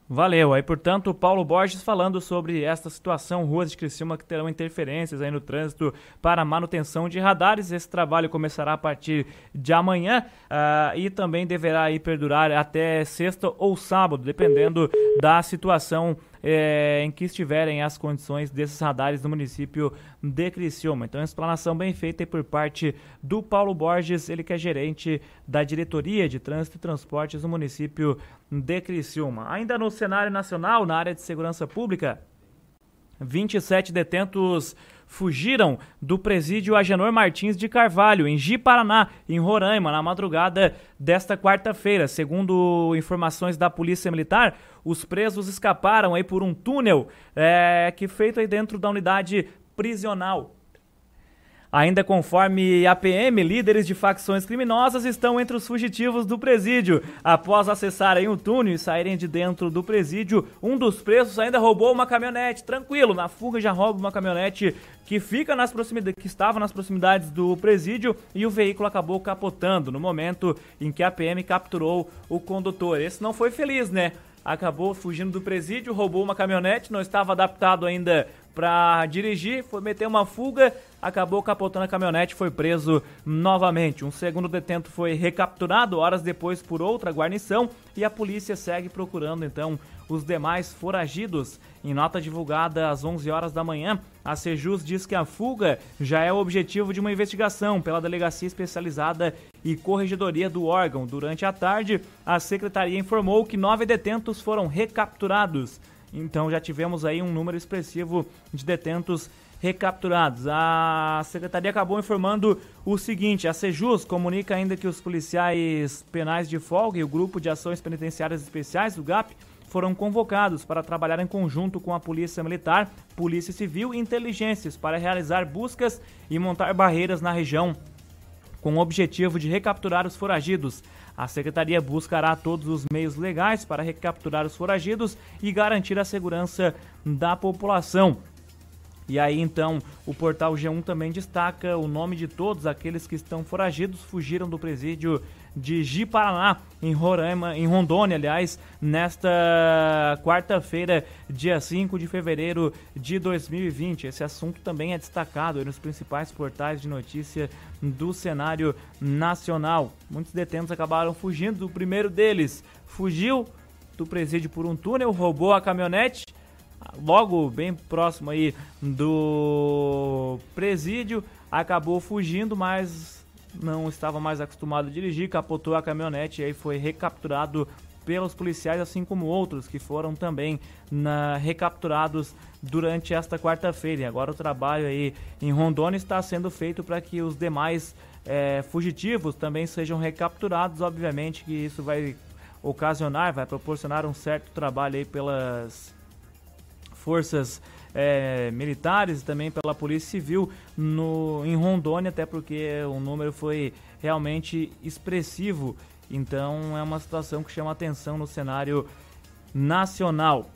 Valeu. Aí, portanto, Paulo Borges falando sobre esta situação, ruas de Criciúma que terão interferências aí no trânsito para manutenção de radares. Esse trabalho começará a partir de amanhã uh, e também deverá aí perdurar até sexta ou sábado, dependendo da situação é, em que estiverem as condições desses radares no município de Criciúma. Então, explanação bem feita por parte do Paulo Borges, ele que é gerente da Diretoria de Trânsito e Transportes no município de Criciúma. Ainda no cenário nacional, na área de segurança pública, 27 detentos fugiram do presídio Agenor Martins de Carvalho, em Ji-Paraná, em Roraima, na madrugada desta quarta-feira. Segundo informações da Polícia Militar, os presos escaparam aí por um túnel é, que feito aí dentro da unidade prisional. Ainda conforme a PM, líderes de facções criminosas estão entre os fugitivos do presídio. Após acessarem o túnel e saírem de dentro do presídio, um dos presos ainda roubou uma caminhonete. Tranquilo, na fuga já rouba uma caminhonete que fica nas proximidades, que estava nas proximidades do presídio e o veículo acabou capotando no momento em que a PM capturou o condutor. Esse não foi feliz, né? Acabou fugindo do presídio, roubou uma caminhonete, não estava adaptado ainda para dirigir, foi meter uma fuga, acabou capotando a caminhonete foi preso novamente. Um segundo detento foi recapturado horas depois por outra guarnição e a polícia segue procurando então os demais foragidos. Em nota divulgada às 11 horas da manhã, a Sejus diz que a fuga já é o objetivo de uma investigação pela Delegacia Especializada e Corregedoria do órgão. Durante a tarde, a secretaria informou que nove detentos foram recapturados. Então já tivemos aí um número expressivo de detentos recapturados. A secretaria acabou informando o seguinte: a Sejus comunica ainda que os policiais penais de folga e o grupo de ações penitenciárias especiais, o GAP, foram convocados para trabalhar em conjunto com a Polícia Militar, Polícia Civil e Inteligências para realizar buscas e montar barreiras na região com o objetivo de recapturar os foragidos. A secretaria buscará todos os meios legais para recapturar os foragidos e garantir a segurança da população. E aí então o portal G1 também destaca o nome de todos aqueles que estão foragidos, fugiram do presídio de Ji-Paraná, em Roraima, em Rondônia, aliás, nesta quarta-feira, dia 5 de fevereiro de 2020. Esse assunto também é destacado nos principais portais de notícia do cenário nacional. Muitos detentos acabaram fugindo. O primeiro deles fugiu do presídio por um túnel, roubou a caminhonete logo bem próximo aí do presídio, acabou fugindo, mas não estava mais acostumado a dirigir, capotou a caminhonete e aí foi recapturado pelos policiais, assim como outros que foram também na, recapturados durante esta quarta-feira. Agora o trabalho aí em Rondônia está sendo feito para que os demais é, fugitivos também sejam recapturados. Obviamente que isso vai ocasionar, vai proporcionar um certo trabalho aí pelas forças é, militares e também pela Polícia Civil no, em Rondônia, até porque o número foi realmente expressivo. Então é uma situação que chama atenção no cenário nacional.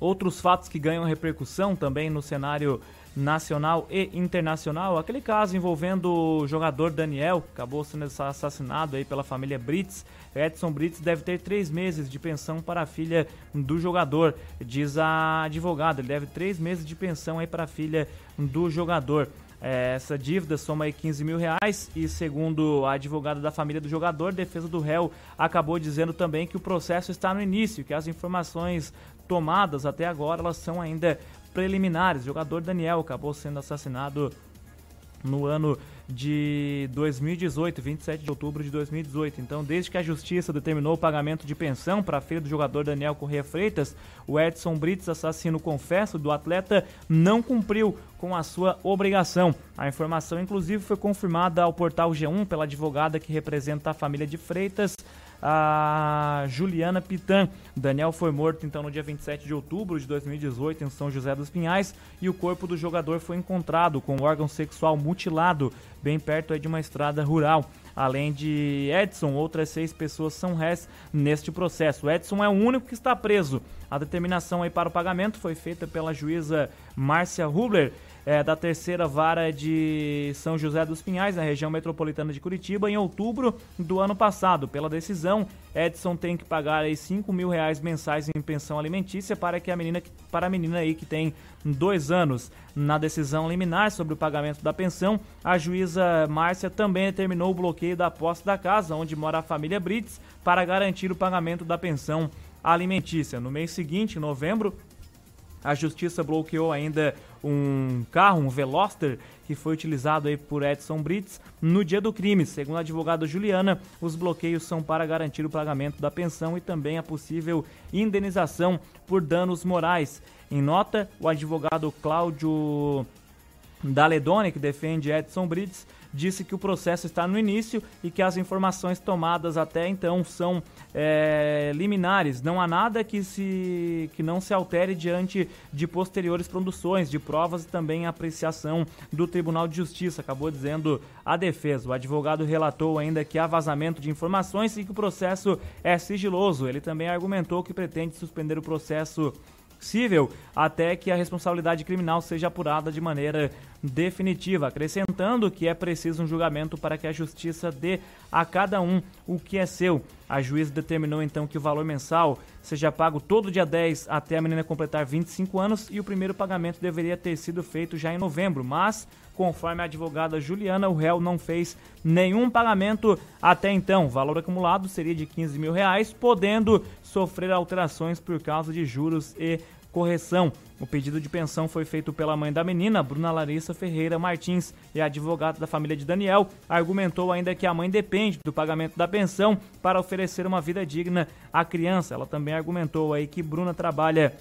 Outros fatos que ganham repercussão também no cenário nacional e internacional, aquele caso envolvendo o jogador Daniel, que acabou sendo assassinado aí pela família Brits, Edson Brits deve ter três meses de pensão para a filha do jogador, diz a advogada. Ele deve três meses de pensão aí para a filha do jogador. É, essa dívida soma aí 15 mil reais e segundo a advogada da família do jogador, defesa do réu acabou dizendo também que o processo está no início, que as informações tomadas até agora elas são ainda preliminares. O jogador Daniel acabou sendo assassinado no ano de 2018, 27 de outubro de 2018. Então, desde que a justiça determinou o pagamento de pensão para a filha do jogador Daniel Corrêa Freitas, o Edson Brits, assassino confesso do atleta, não cumpriu com a sua obrigação. A informação, inclusive, foi confirmada ao portal G1 pela advogada que representa a família de Freitas, a Juliana Pitan. Daniel foi morto então no dia 27 de outubro de 2018 em São José dos Pinhais e o corpo do jogador foi encontrado com o órgão sexual mutilado bem perto de uma estrada rural. Além de Edson, outras seis pessoas são réis neste processo. Edson é o único que está preso. A determinação aí para o pagamento foi feita pela juíza Márcia Hubler é, da terceira vara de São José dos Pinhais, na região metropolitana de Curitiba, em outubro do ano passado. Pela decisão, Edson tem que pagar aí 5 mil reais mensais em pensão alimentícia para, que a menina, para a menina aí que tem dois anos. Na decisão liminar sobre o pagamento da pensão, a juíza Márcia também determinou o bloqueio da posse da casa onde mora a família Brits para garantir o pagamento da pensão alimentícia. No mês seguinte, em novembro, a justiça bloqueou ainda um carro, um Veloster, que foi utilizado aí por Edson Brits no dia do crime. Segundo a advogada Juliana, os bloqueios são para garantir o pagamento da pensão e também a possível indenização por danos morais. Em nota, o advogado Cláudio Daledoni, que defende Edson Brits, disse que o processo está no início e que as informações tomadas até então são é, liminares. Não há nada que, se, que não se altere diante de posteriores produções de provas e também apreciação do Tribunal de Justiça, acabou dizendo a defesa. O advogado relatou ainda que há vazamento de informações e que o processo é sigiloso. Ele também argumentou que pretende suspender o processo cível até que a responsabilidade criminal seja apurada de maneira definitiva, acrescentando que é preciso um julgamento para que a justiça dê a cada um o que é seu. A juíza determinou então que o valor mensal seja pago todo dia 10 até a menina completar 25 anos e o primeiro pagamento deveria ter sido feito já em novembro, mas conforme a advogada Juliana, o réu não fez nenhum pagamento até então. O valor acumulado seria de 15 mil reais, podendo sofrer alterações por causa de juros e correção. O pedido de pensão foi feito pela mãe da menina, Bruna Larissa Ferreira Martins, e a advogada da família de Daniel argumentou ainda que a mãe depende do pagamento da pensão para oferecer uma vida digna à criança. Ela também argumentou aí que Bruna trabalha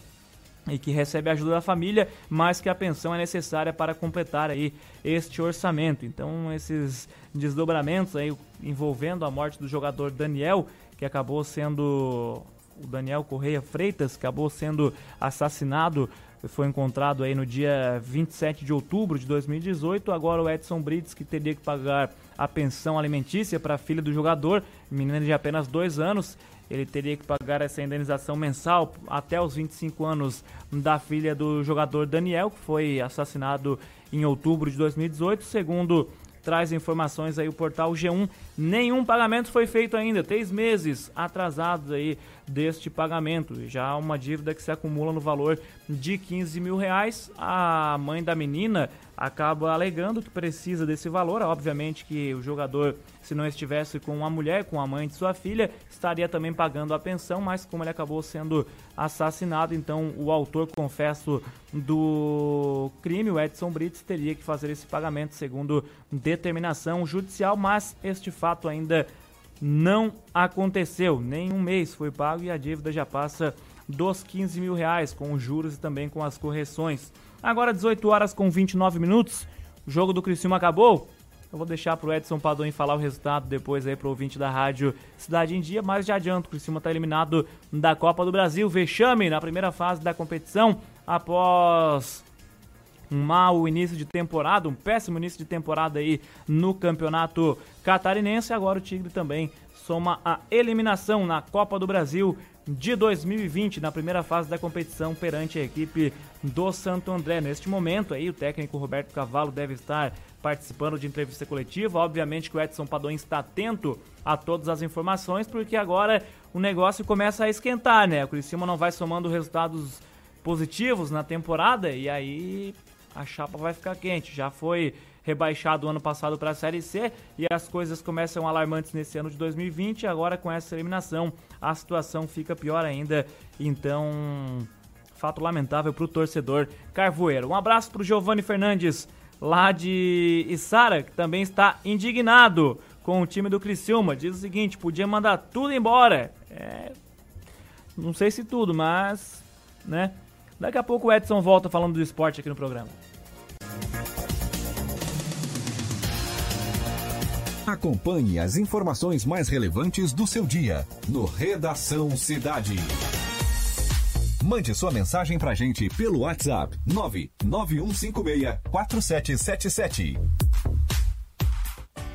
e que recebe ajuda da família, mas que a pensão é necessária para completar aí este orçamento. Então, esses desdobramentos aí envolvendo a morte do jogador Daniel, que acabou sendo o Daniel Correia Freitas acabou sendo assassinado, foi encontrado aí no dia 27 de outubro de 2018. Agora o Edson Brits, que teria que pagar a pensão alimentícia para a filha do jogador, menina de apenas dois anos, ele teria que pagar essa indenização mensal até os 25 anos da filha do jogador Daniel, que foi assassinado em outubro de 2018, segundo traz informações aí o portal G1. Nenhum pagamento foi feito ainda, três meses atrasados aí deste pagamento. Já uma dívida que se acumula no valor de 15 mil reais. A mãe da menina acaba alegando que precisa desse valor. Obviamente que o jogador, se não estivesse com uma mulher, com a mãe de sua filha, estaria também pagando a pensão, mas como ele acabou sendo assassinado, então o autor, confesso, do crime, o Edson Brits, teria que fazer esse pagamento segundo determinação judicial, mas este fato ainda não aconteceu. Nem um mês foi pago e a dívida já passa dos 15 mil reais, com os juros e também com as correções. Agora 18 horas com 29 minutos. O jogo do Criciúma acabou. Eu vou deixar pro Edson Padoim falar o resultado depois aí pro ouvinte da rádio Cidade em Dia, mas já adianto, o Criciúma tá eliminado da Copa do Brasil. Vexame na primeira fase da competição após um mau início de temporada, um péssimo início de temporada aí no Campeonato Catarinense. Agora o Tigre também soma a eliminação na Copa do Brasil de 2020 na primeira fase da competição perante a equipe do Santo André. Neste momento aí o técnico Roberto Cavalo deve estar participando de entrevista coletiva. Obviamente que o Edson Padoim está atento a todas as informações, porque agora o negócio começa a esquentar, né? O Criciúma não vai somando resultados positivos na temporada e aí a chapa vai ficar quente. Já foi rebaixado ano passado para a Série C e as coisas começam alarmantes nesse ano de 2020. Agora, com essa eliminação, a situação fica pior ainda. Então, fato lamentável para o torcedor carvoeiro. Um abraço para o Giovanni Fernandes, lá de Isara, que também está indignado com o time do Criciúma. Diz o seguinte: podia mandar tudo embora. É, não sei se tudo, mas, né? Daqui a pouco o Edson volta falando do esporte aqui no programa. Acompanhe as informações mais relevantes do seu dia no Redação Cidade. Mande sua mensagem pra gente pelo WhatsApp 99156 4777.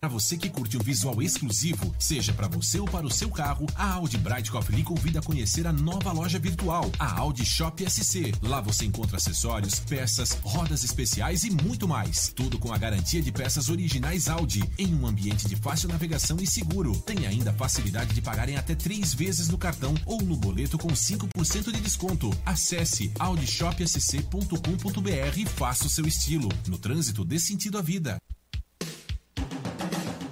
Para você que curte um visual exclusivo, seja para você ou para o seu carro, a Audi Brightcoff lhe convida a conhecer a nova loja virtual, a Audi Shop SC. Lá você encontra acessórios, peças, rodas especiais e muito mais. Tudo com a garantia de peças originais Audi, em um ambiente de fácil navegação e seguro. Tem ainda a facilidade de pagar em até três vezes no cartão ou no boleto com 5% de desconto. Acesse audishopsc.com.br e faça o seu estilo. No trânsito, dê sentido à vida.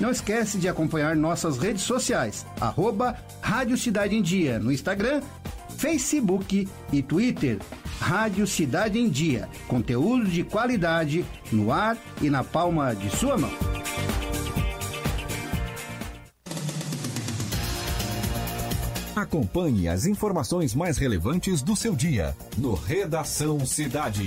Não esquece de acompanhar nossas redes sociais, arroba Rádio Cidade em Dia, no Instagram, Facebook e Twitter. Rádio Cidade em Dia, conteúdo de qualidade no ar e na palma de sua mão. Acompanhe as informações mais relevantes do seu dia no Redação Cidade.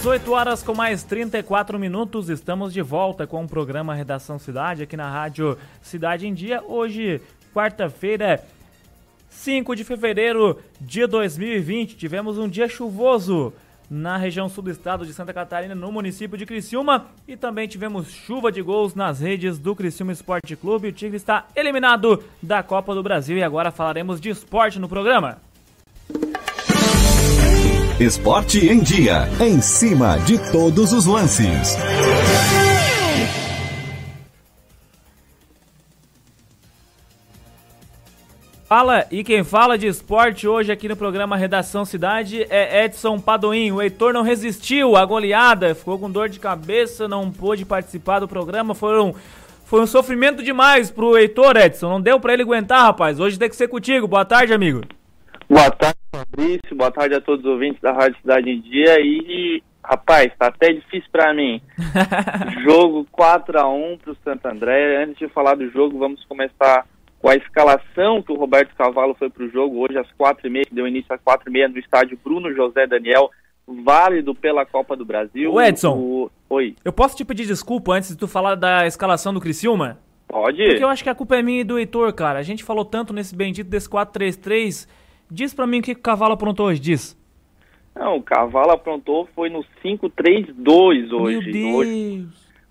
Dezoito horas com mais 34 minutos, estamos de volta com o programa Redação Cidade aqui na Rádio Cidade em Dia. Hoje, quarta-feira, 5 de fevereiro de 2020, tivemos um dia chuvoso na região sul do estado de Santa Catarina, no município de Criciúma, e também tivemos chuva de gols nas redes do Criciúma Esporte Clube. O Tigre está eliminado da Copa do Brasil e agora falaremos de esporte no programa. Esporte em Dia, em cima de todos os lances. Fala, e quem fala de esporte hoje aqui no programa Redação Cidade é Edson Padoim. O Heitor não resistiu à goleada, ficou com dor de cabeça, não pôde participar do programa. Foram, foi um sofrimento demais pro Heitor, Edson. Não deu para ele aguentar, rapaz. Hoje tem que ser contigo. Boa tarde, amigo. Boa tarde, Fabrício. Boa tarde a todos os ouvintes da Rádio Cidade em Dia. E, rapaz, tá até difícil para mim. jogo 4 a 1 pro Santo André. Antes de falar do jogo, vamos começar com a escalação que o Roberto Cavalo foi pro jogo hoje às 4h30, que deu início às 4h30 no estádio Bruno José Daniel, válido pela Copa do Brasil. O Edson. O... Oi. Eu posso te pedir desculpa antes de tu falar da escalação do Criciúma? Pode. Porque eu acho que a culpa é minha e do Heitor, cara. A gente falou tanto nesse bendito desse 4-3-3. Diz pra mim o que o Cavalo aprontou hoje, diz. Não, o Cavalo aprontou foi no 5-3-2 hoje. Meu Deus. Hoje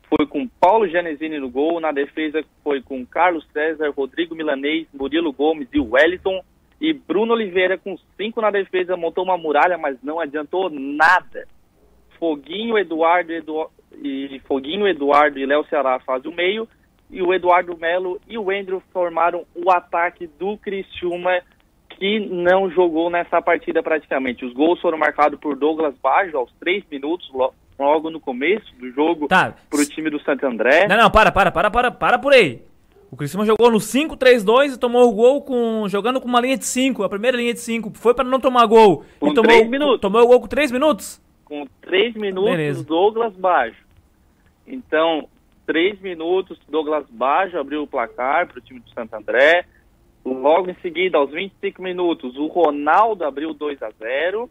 foi com Paulo Genesini no gol, na defesa foi com Carlos César, Rodrigo Milanês, Murilo Gomes e Wellington. E Bruno Oliveira, com cinco na defesa, montou uma muralha, mas não adiantou nada. Foguinho, Eduardo, Edu... e Foguinho, Eduardo e Léo Ceará fazem o meio. E o Eduardo Melo e o Andrew formaram o ataque do Criciúma, que não jogou nessa partida praticamente. Os gols foram marcados por Douglas Baggio aos três minutos, logo no começo do jogo, tá. pro time do Santo André. Não, não, para, para, para, para, para por aí. O Criciúma jogou no 5-3-2 e tomou o gol com, jogando com uma linha de 5, a primeira linha de 5. Foi para não tomar gol. Com e tomou, 3 minutos. Tomou o gol com 3 minutos? Com 3 minutos, Beleza. Douglas Baggio. Então, 3 minutos, Douglas Baggio abriu o placar para o time do Santo André. Logo em seguida, aos 25 minutos, o Ronaldo abriu 2 a 0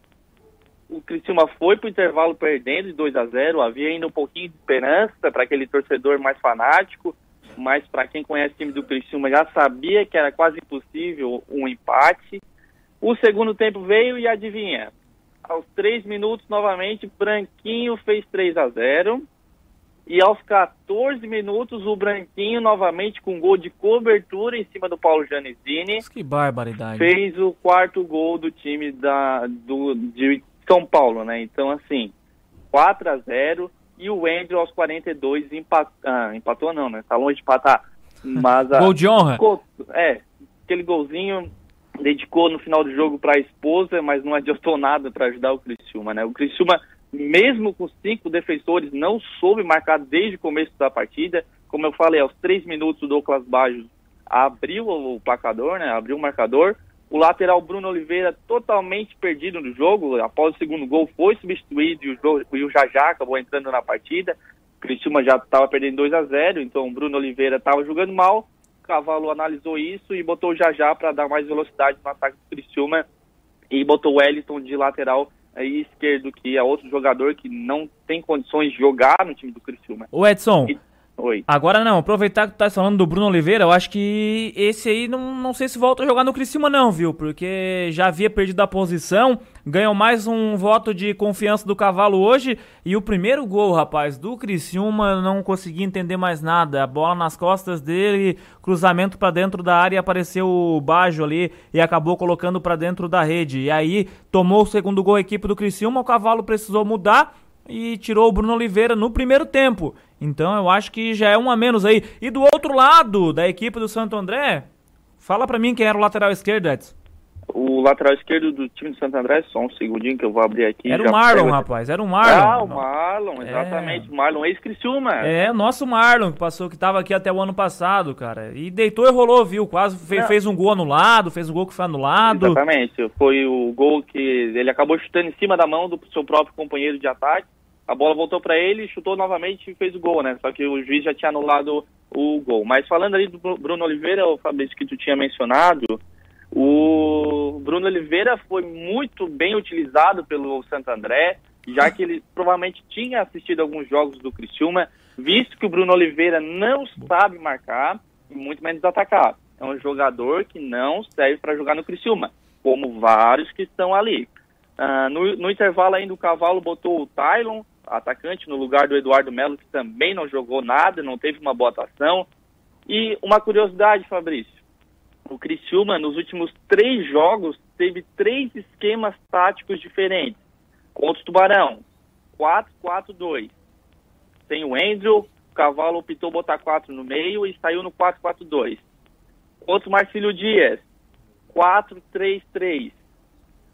O Criciúma foi para o intervalo perdendo de 2 a 0 Havia ainda um pouquinho de esperança para aquele torcedor mais fanático, mas para quem conhece o time do Criciúma já sabia que era quase impossível um empate. O segundo tempo veio e adivinha? Aos 3 minutos, novamente, Branquinho fez 3 a 0 e aos 14 minutos, o Branquinho, novamente com gol de cobertura em cima do Paulo Janesini, Que barbaridade. fez o quarto gol do time da, do, de São Paulo, né? Então, assim, 4 a 0 e o Andrew aos 42 empat, ah, empatou não, né? Tá longe de empatar. Mas a- Gol de honra? É, aquele golzinho dedicou no final do jogo para a esposa, mas não adiantou nada para ajudar o Criciúma, né? O Criciúma, mesmo com cinco defensores, não soube marcar desde o começo da partida. Como eu falei, aos três minutos o Douglas Baggio abriu o placador, né? Abriu o marcador. O lateral Bruno Oliveira totalmente perdido no jogo. Após o segundo gol foi substituído e o, jo- e o Jajá acabou entrando na partida. O Criciúma já estava perdendo 2 a 0 então o Bruno Oliveira estava jogando mal. O Cavalo analisou isso e botou o Jajá para dar mais velocidade no ataque do Criciúma e botou o Wellington de lateral aí esquerdo, que é outro jogador que não tem condições de jogar no time do Criciúma. Ô Edson, Oi. agora não, aproveitar que tu tá falando do Bruno Oliveira, eu acho que esse aí não, não sei se volta a jogar no Criciúma não, viu? Porque já havia perdido a posição, ganhou mais um voto de confiança do Cavalo hoje e o primeiro gol, rapaz, do Criciúma, eu não consegui entender mais nada. A bola nas costas dele, cruzamento pra dentro da área apareceu o Bajo ali e acabou colocando pra dentro da rede. E aí tomou o segundo gol a equipe do Criciúma, o Cavalo precisou mudar e tirou o Bruno Oliveira no primeiro tempo. Então eu acho que já é um a menos aí. E do outro lado da equipe do Santo André, fala pra mim quem era o lateral esquerdo, Edson. O lateral esquerdo do time do Santo André, só um segundinho que eu vou abrir aqui. Era o Marlon, pego- rapaz, era o Marlon. Ah, o Marlon, exatamente. O Marlon ex-Criciúma. É, nosso Marlon, que passou, que tava aqui até o ano passado, cara. E deitou e rolou, viu? Quase fe- fez um gol anulado, fez um gol que foi anulado. Exatamente. Foi o gol que ele acabou chutando em cima da mão do seu próprio companheiro de ataque. A bola voltou para ele, chutou novamente e fez o gol, né? Só que o juiz já tinha anulado o gol. Mas falando ali do Bru- Bruno Oliveira, o Fabrício, que tu tinha mencionado, o Bruno Oliveira foi muito bem utilizado pelo Santo André, já que ele provavelmente tinha assistido alguns jogos do Criciúma, visto que o Bruno Oliveira não sabe marcar e muito menos atacar. É um jogador que não serve para jogar no Criciúma, como vários que estão ali. Ah, no, no intervalo ainda o Cavalo botou o Tylon, atacante, no lugar do Eduardo Melo, que também não jogou nada, não teve uma boa atuação. E uma curiosidade, Fabrício, o Criciúma nos últimos três jogos teve três esquemas táticos diferentes. Contra o Tubarão, 4-4-2. Tem o Andrew, o Cavalo optou botar 4 no meio e saiu no 4-4-2. Contra o Marcílio Dias, 4-3-3.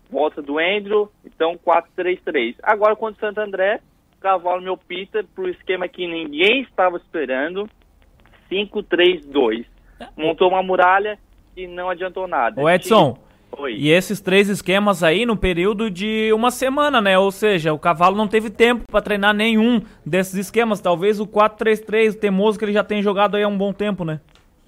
Volta do Andrew, então 4-3-3. Agora contra o Santo André, Cavalo me opta para o esquema que ninguém estava esperando, 5-3-2. Montou uma muralha e não adiantou nada. Ô Edson, Oi. e esses três esquemas aí no período de uma semana, né? Ou seja, o Cavalo não teve tempo pra treinar nenhum desses esquemas. Talvez o 4-3-3, o teimoso que ele já tem jogado aí há um bom tempo, né?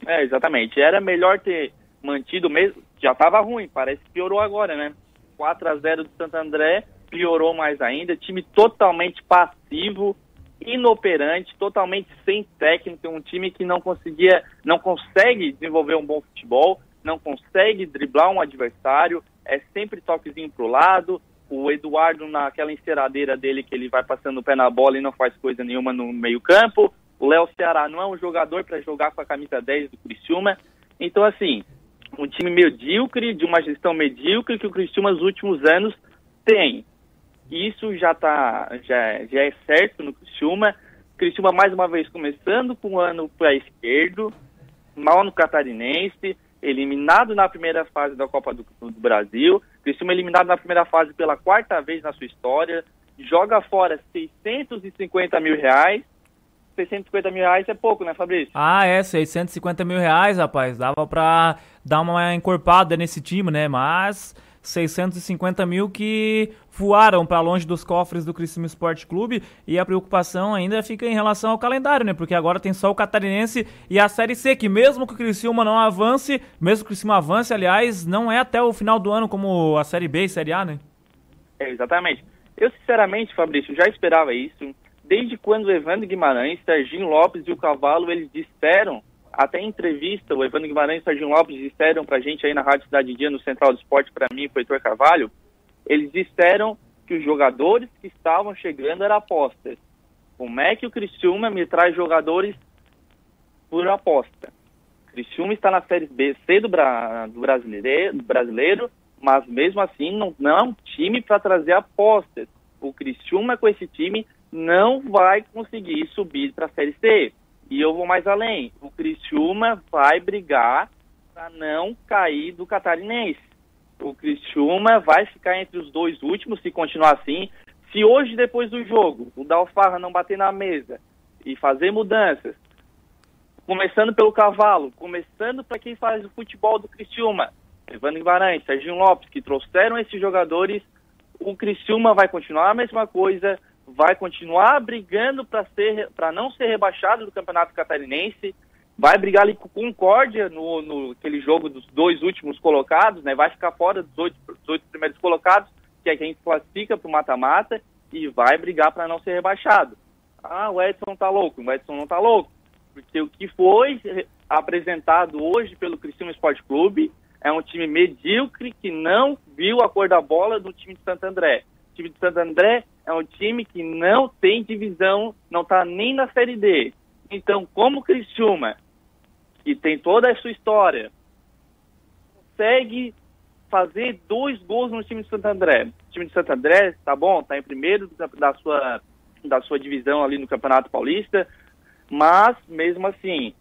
É, exatamente. Era melhor ter mantido mesmo. Já estava ruim, parece que piorou agora, né? 4 a 0 do Santo André, piorou mais ainda. Time totalmente passivo, inoperante, totalmente sem técnica. Um time que não conseguia, não consegue desenvolver um bom futebol, não consegue driblar um adversário. É sempre toquezinho pro lado. O Eduardo, naquela enceradeira dele, que ele vai passando o pé na bola e não faz coisa nenhuma no meio-campo. O Léo Ceará não é um jogador para jogar com a camisa 10 do Criciúma. Então, assim, um time medíocre, de uma gestão medíocre que o Criciúma nos últimos anos tem. Isso já tá, já, já é certo no Criciúma. Criciúma mais uma vez começando com o ano para esquerdo, mal no catarinense, eliminado na primeira fase da Copa do, do Brasil, Criciúma eliminado na primeira fase pela quarta vez na sua história, joga fora 650 mil reais, 650 mil reais é pouco, né, Fabrício? Ah, é, 650 mil reais, rapaz. Dava pra dar uma encorpada nesse time, né? Mas 650 mil que voaram para longe dos cofres do Criciúma Esporte Clube e a preocupação ainda fica em relação ao calendário, né? Porque agora tem só o Catarinense e a Série C, que mesmo que o Criciúma não avance, mesmo que o Criciúma avance, aliás, não é até o final do ano como a Série B e Série A, né? É, exatamente. Eu, sinceramente, Fabrício, já esperava isso desde quando o Evandro Guimarães, Serginho Lopes e o Cavalo, eles disseram, até em entrevista, o Evandro Guimarães e o Serginho Lopes disseram pra gente aí na Rádio Cidade Dia, no Central do Esporte, para mim e pro Heitor Carvalho, eles disseram que os jogadores que estavam chegando eram apostas. Como é que o Criciúma me traz jogadores por aposta? Criciúma está na Série B C do, Bra do brasileiro, brasileiro, mas mesmo assim não, não é um time para trazer apostas. O Criciúma com esse time não vai conseguir subir para a Série C. E eu vou mais além. O Criciúma vai brigar para não cair do catarinense. O Criciúma vai ficar entre os dois últimos se continuar assim. Se hoje, depois do jogo, o Dalfarra não bater na mesa e fazer mudanças, começando pelo cavalo, começando para quem faz o futebol do Criciúma, Evandro Guimarães, Serginho Lopes, que trouxeram esses jogadores, o Criciúma vai continuar a mesma coisa, vai continuar brigando para não ser rebaixado do Campeonato Catarinense, vai brigar ali com Concórdia no, no aquele jogo dos dois últimos colocados, né? Vai ficar fora dos oito, dos oito primeiros colocados, que é quem classifica para o mata-mata, e vai brigar para não ser rebaixado. Ah, o Edson tá louco, o Edson não tá louco, porque o que foi apresentado hoje pelo Criciúma Esporte Clube é um time medíocre que não viu a cor da bola do time de Santo André. O time de Santo André é um time que não tem divisão, não está nem na Série D. Então, como o Criciúma, que tem toda a sua história, consegue fazer dois gols no time de Santo André. O time de Santo André, tá bom, tá em primeiro da sua, da sua divisão ali no Campeonato Paulista, mas mesmo assim,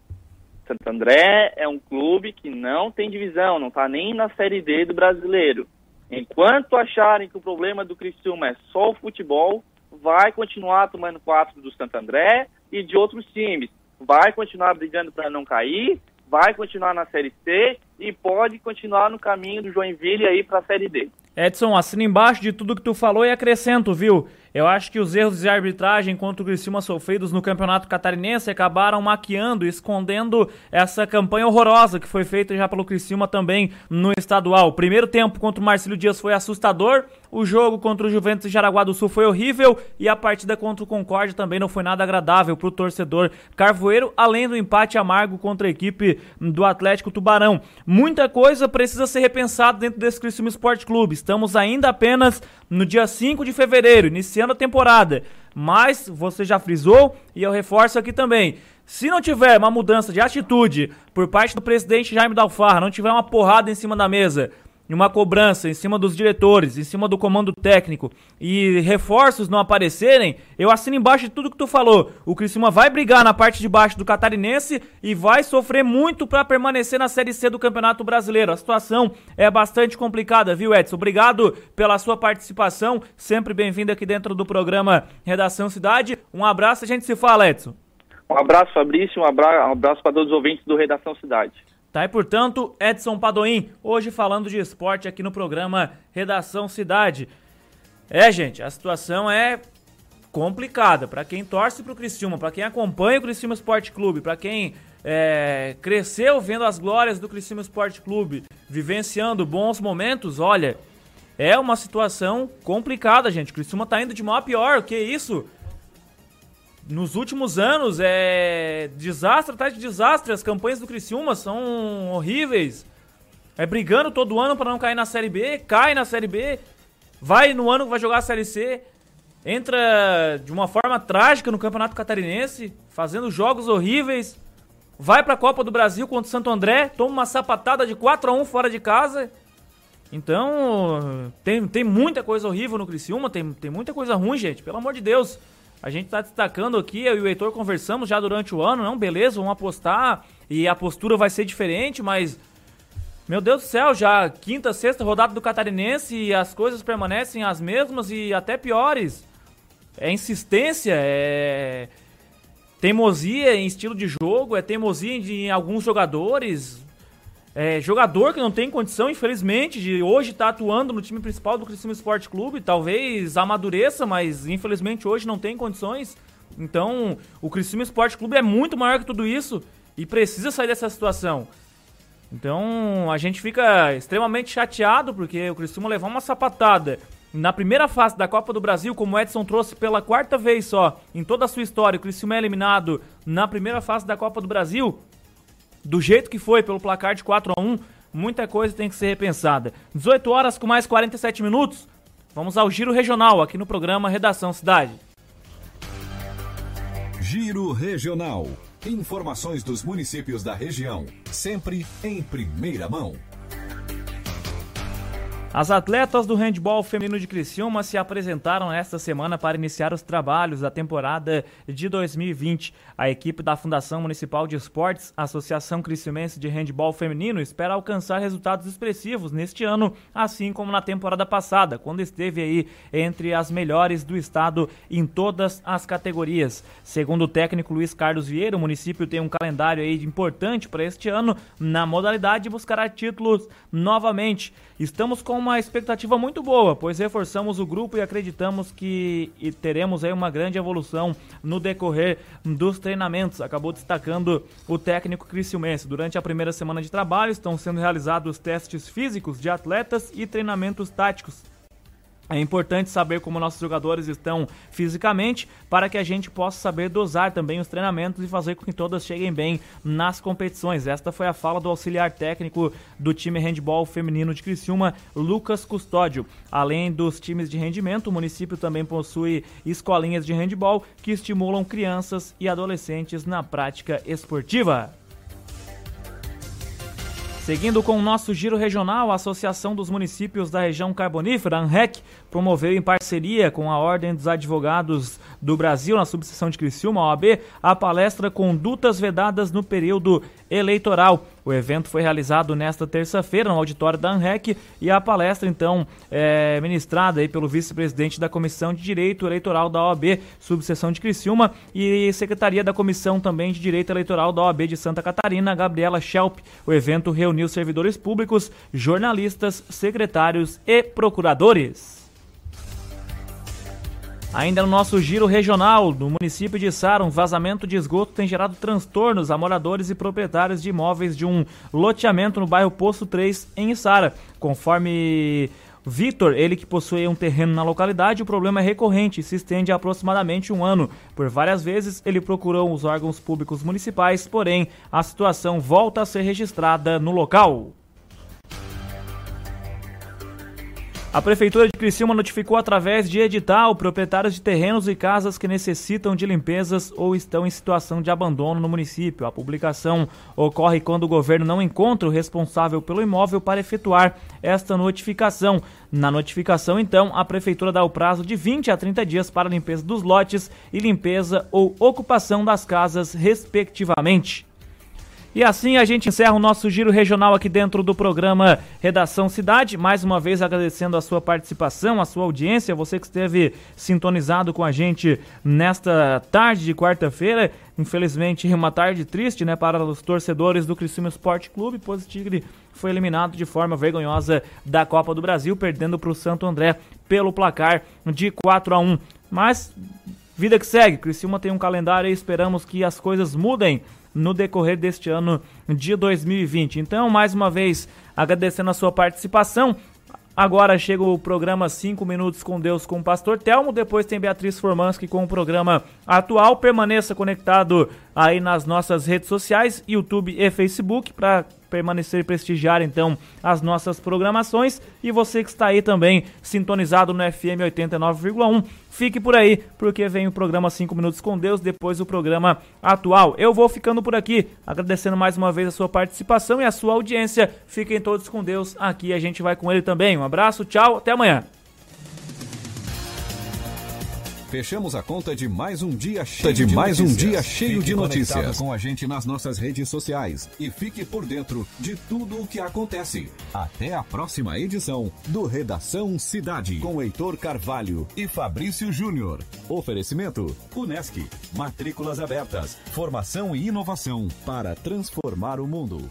Santo André é um clube que não tem divisão, não tá nem na Série D do brasileiro. Enquanto acharem que o problema do Criciúma é só o futebol, vai continuar tomando quatro do Santo André e de outros times. Vai continuar brigando para não cair, vai continuar na Série C e pode continuar no caminho do Joinville aí para a Série D. Edson, assina embaixo de tudo que tu falou e acrescento, viu? Eu acho que os erros de arbitragem contra o Criciúma sofridos no Campeonato Catarinense acabaram maquiando escondendo essa campanha horrorosa que foi feita já pelo Criciúma também no estadual. O primeiro tempo contra o Marcelo Dias foi assustador, o jogo contra o Juventus de Jaraguá do Sul foi horrível e a partida contra o Concórdia também não foi nada agradável para o torcedor carvoeiro, além do empate amargo contra a equipe do Atlético Tubarão. Muita coisa precisa ser repensada dentro desse Criciúma Esporte Clube. Estamos ainda apenas no dia 5 de fevereiro, a temporada. Mas você já frisou e eu reforço aqui também. Se não tiver uma mudança de atitude por parte do presidente Jaime Dalfarra, não tiver uma porrada em cima da mesa, uma cobrança em cima dos diretores, em cima do comando técnico e reforços não aparecerem, eu assino embaixo de tudo que tu falou. O Criciúma vai brigar na parte de baixo do Catarinense e vai sofrer muito para permanecer na Série C do Campeonato Brasileiro. A situação é bastante complicada, viu, Edson? Obrigado pela sua participação, sempre bem-vindo aqui dentro do programa Redação Cidade. Um abraço, a gente se fala, Edson. Um abraço, Fabrício, um abraço, um abraço para todos os ouvintes do Redação Cidade. Tá, e portanto, Edson Padoim, hoje falando de esporte aqui no programa Redação Cidade. É, gente, a situação é complicada para quem torce pro Criciúma, para quem acompanha o Criciúma Esporte Clube, para quem é, cresceu vendo as glórias do Criciúma Esporte Clube, vivenciando bons momentos, olha, é uma situação complicada, gente. O Criciúma tá indo de mal a pior, o que é isso? Nos últimos anos é desastre atrás de desastre. As campanhas do Criciúma são horríveis. É brigando todo ano para não cair na Série B, cai na Série B, vai no ano que vai jogar a Série C, entra de uma forma trágica no Campeonato Catarinense, fazendo jogos horríveis. vai pra Copa do Brasil contra o Santo André, toma uma sapatada de 4 a 1 fora de casa. Então, tem, tem muita coisa horrível no Criciúma, tem, tem muita coisa ruim, gente, pelo amor de Deus. A gente tá destacando aqui, eu e o Heitor conversamos já durante o ano, não, beleza, vamos apostar e a postura vai ser diferente, mas meu Deus do céu, já quinta, sexta rodada do Catarinense e as coisas permanecem as mesmas e até piores. É insistência, é teimosia em estilo de jogo, é teimosia em alguns jogadores. É, jogador que não tem condição, infelizmente, de hoje estar tá atuando no time principal do Criciúma Esporte Clube. Talvez amadureça, mas infelizmente hoje não tem condições. Então, o Criciúma Esporte Clube é muito maior que tudo isso e precisa sair dessa situação. Então, a gente fica extremamente chateado porque o Criciúma levou uma sapatada na primeira fase da Copa do Brasil, como o Edson trouxe pela quarta vez só em toda a sua história, o Criciúma é eliminado na primeira fase da Copa do Brasil do jeito que foi, pelo placar de 4 a 1 muita coisa tem que ser repensada. 18 horas com mais 47 minutos, vamos ao Giro Regional aqui no programa Redação Cidade. Giro Regional. Informações dos municípios da região, sempre em primeira mão. As atletas do handball feminino de Criciúma se apresentaram esta semana para iniciar os trabalhos da temporada de 2020. A equipe da Fundação Municipal de Esportes, Associação Criciumense de Handball Feminino, espera alcançar resultados expressivos neste ano, assim como na temporada passada, quando esteve aí entre as melhores do estado em todas as categorias. Segundo o técnico Luiz Carlos Vieira, o município tem um calendário aí importante para este ano na modalidade buscará títulos novamente. Estamos com uma expectativa muito boa, pois reforçamos o grupo e acreditamos que teremos aí uma grande evolução no decorrer dos treinamentos. Acabou destacando o técnico Criciumense. Durante a primeira semana de trabalho estão sendo realizados testes físicos de atletas e treinamentos táticos. É importante saber como nossos jogadores estão fisicamente para que a gente possa saber dosar também os treinamentos e fazer com que todas cheguem bem nas competições. Esta foi a fala do auxiliar técnico do time handball feminino de Criciúma, Lucas Custódio. Além dos times de rendimento, o município também possui escolinhas de handball que estimulam crianças e adolescentes na prática esportiva. Seguindo com o nosso giro regional, a Associação dos Municípios da Região Carbonífera, ANREC, promoveu em parceria com a Ordem dos Advogados do Brasil, na subseção de Criciúma, OAB, a palestra Condutas Vedadas no Período Eleitoral. O evento foi realizado nesta terça-feira no auditório da ANREC e a palestra, então, é ministrada aí pelo vice-presidente da Comissão de Direito Eleitoral da OAB, subseção de Criciúma, e secretaria da Comissão também de Direito Eleitoral da OAB de Santa Catarina, Gabriela Schelp. O evento reuniu servidores públicos, jornalistas, secretários e procuradores. Ainda no nosso giro regional, no município de Sara, um vazamento de esgoto tem gerado transtornos a moradores e proprietários de imóveis de um loteamento no bairro Poço 3, em Sara. Conforme Vitor, ele que possui um terreno na localidade, o problema é recorrente e se estende há aproximadamente um ano. Por várias vezes, ele procurou os órgãos públicos municipais, porém, a situação volta a ser registrada no local. A Prefeitura de Criciúma notificou através de edital proprietários de terrenos e casas que necessitam de limpezas ou estão em situação de abandono no município. A publicação ocorre quando o governo não encontra o responsável pelo imóvel para efetuar esta notificação. Na notificação, então, a Prefeitura dá o prazo de 20 a 30 dias para a limpeza dos lotes e limpeza ou ocupação das casas, respectivamente. E assim a gente encerra o nosso giro regional aqui dentro do programa Redação Cidade. Mais uma vez agradecendo a sua participação, a sua audiência, você que esteve sintonizado com a gente nesta tarde de quarta-feira. Infelizmente, uma tarde triste, né, para os torcedores do Criciúma Esporte Clube, pois o Tigre foi eliminado de forma vergonhosa da Copa do Brasil, perdendo para o Santo André pelo placar de 4 a 1. Mas vida que segue, Criciúma tem um calendário e esperamos que as coisas mudem no decorrer deste ano de 2020. Então, mais uma vez, agradecendo a sua participação. Agora chega o programa 5 Minutos com Deus com o Pastor Telmo. Depois tem Beatriz Formanski com o programa atual. Permaneça conectado aí nas nossas redes sociais, YouTube e Facebook, para permanecer e prestigiar então as nossas programações e você que está aí também sintonizado no FM 89,1, fique por aí porque vem o programa 5 minutos com Deus, depois o programa atual. Eu vou ficando por aqui, agradecendo mais uma vez a sua participação e a sua audiência. Fiquem todos com Deus. Aqui a gente vai com ele também. Um abraço, tchau, até amanhã. Fechamos a conta de mais um dia cheio de, de mais notícias. um dia cheio fique de notícias. com a gente nas nossas redes sociais e fique por dentro de tudo o que acontece. Até a próxima edição do Redação Cidade com Heitor Carvalho e Fabrício Júnior. Oferecimento Unesc, matrículas abertas, formação e inovação para transformar o mundo.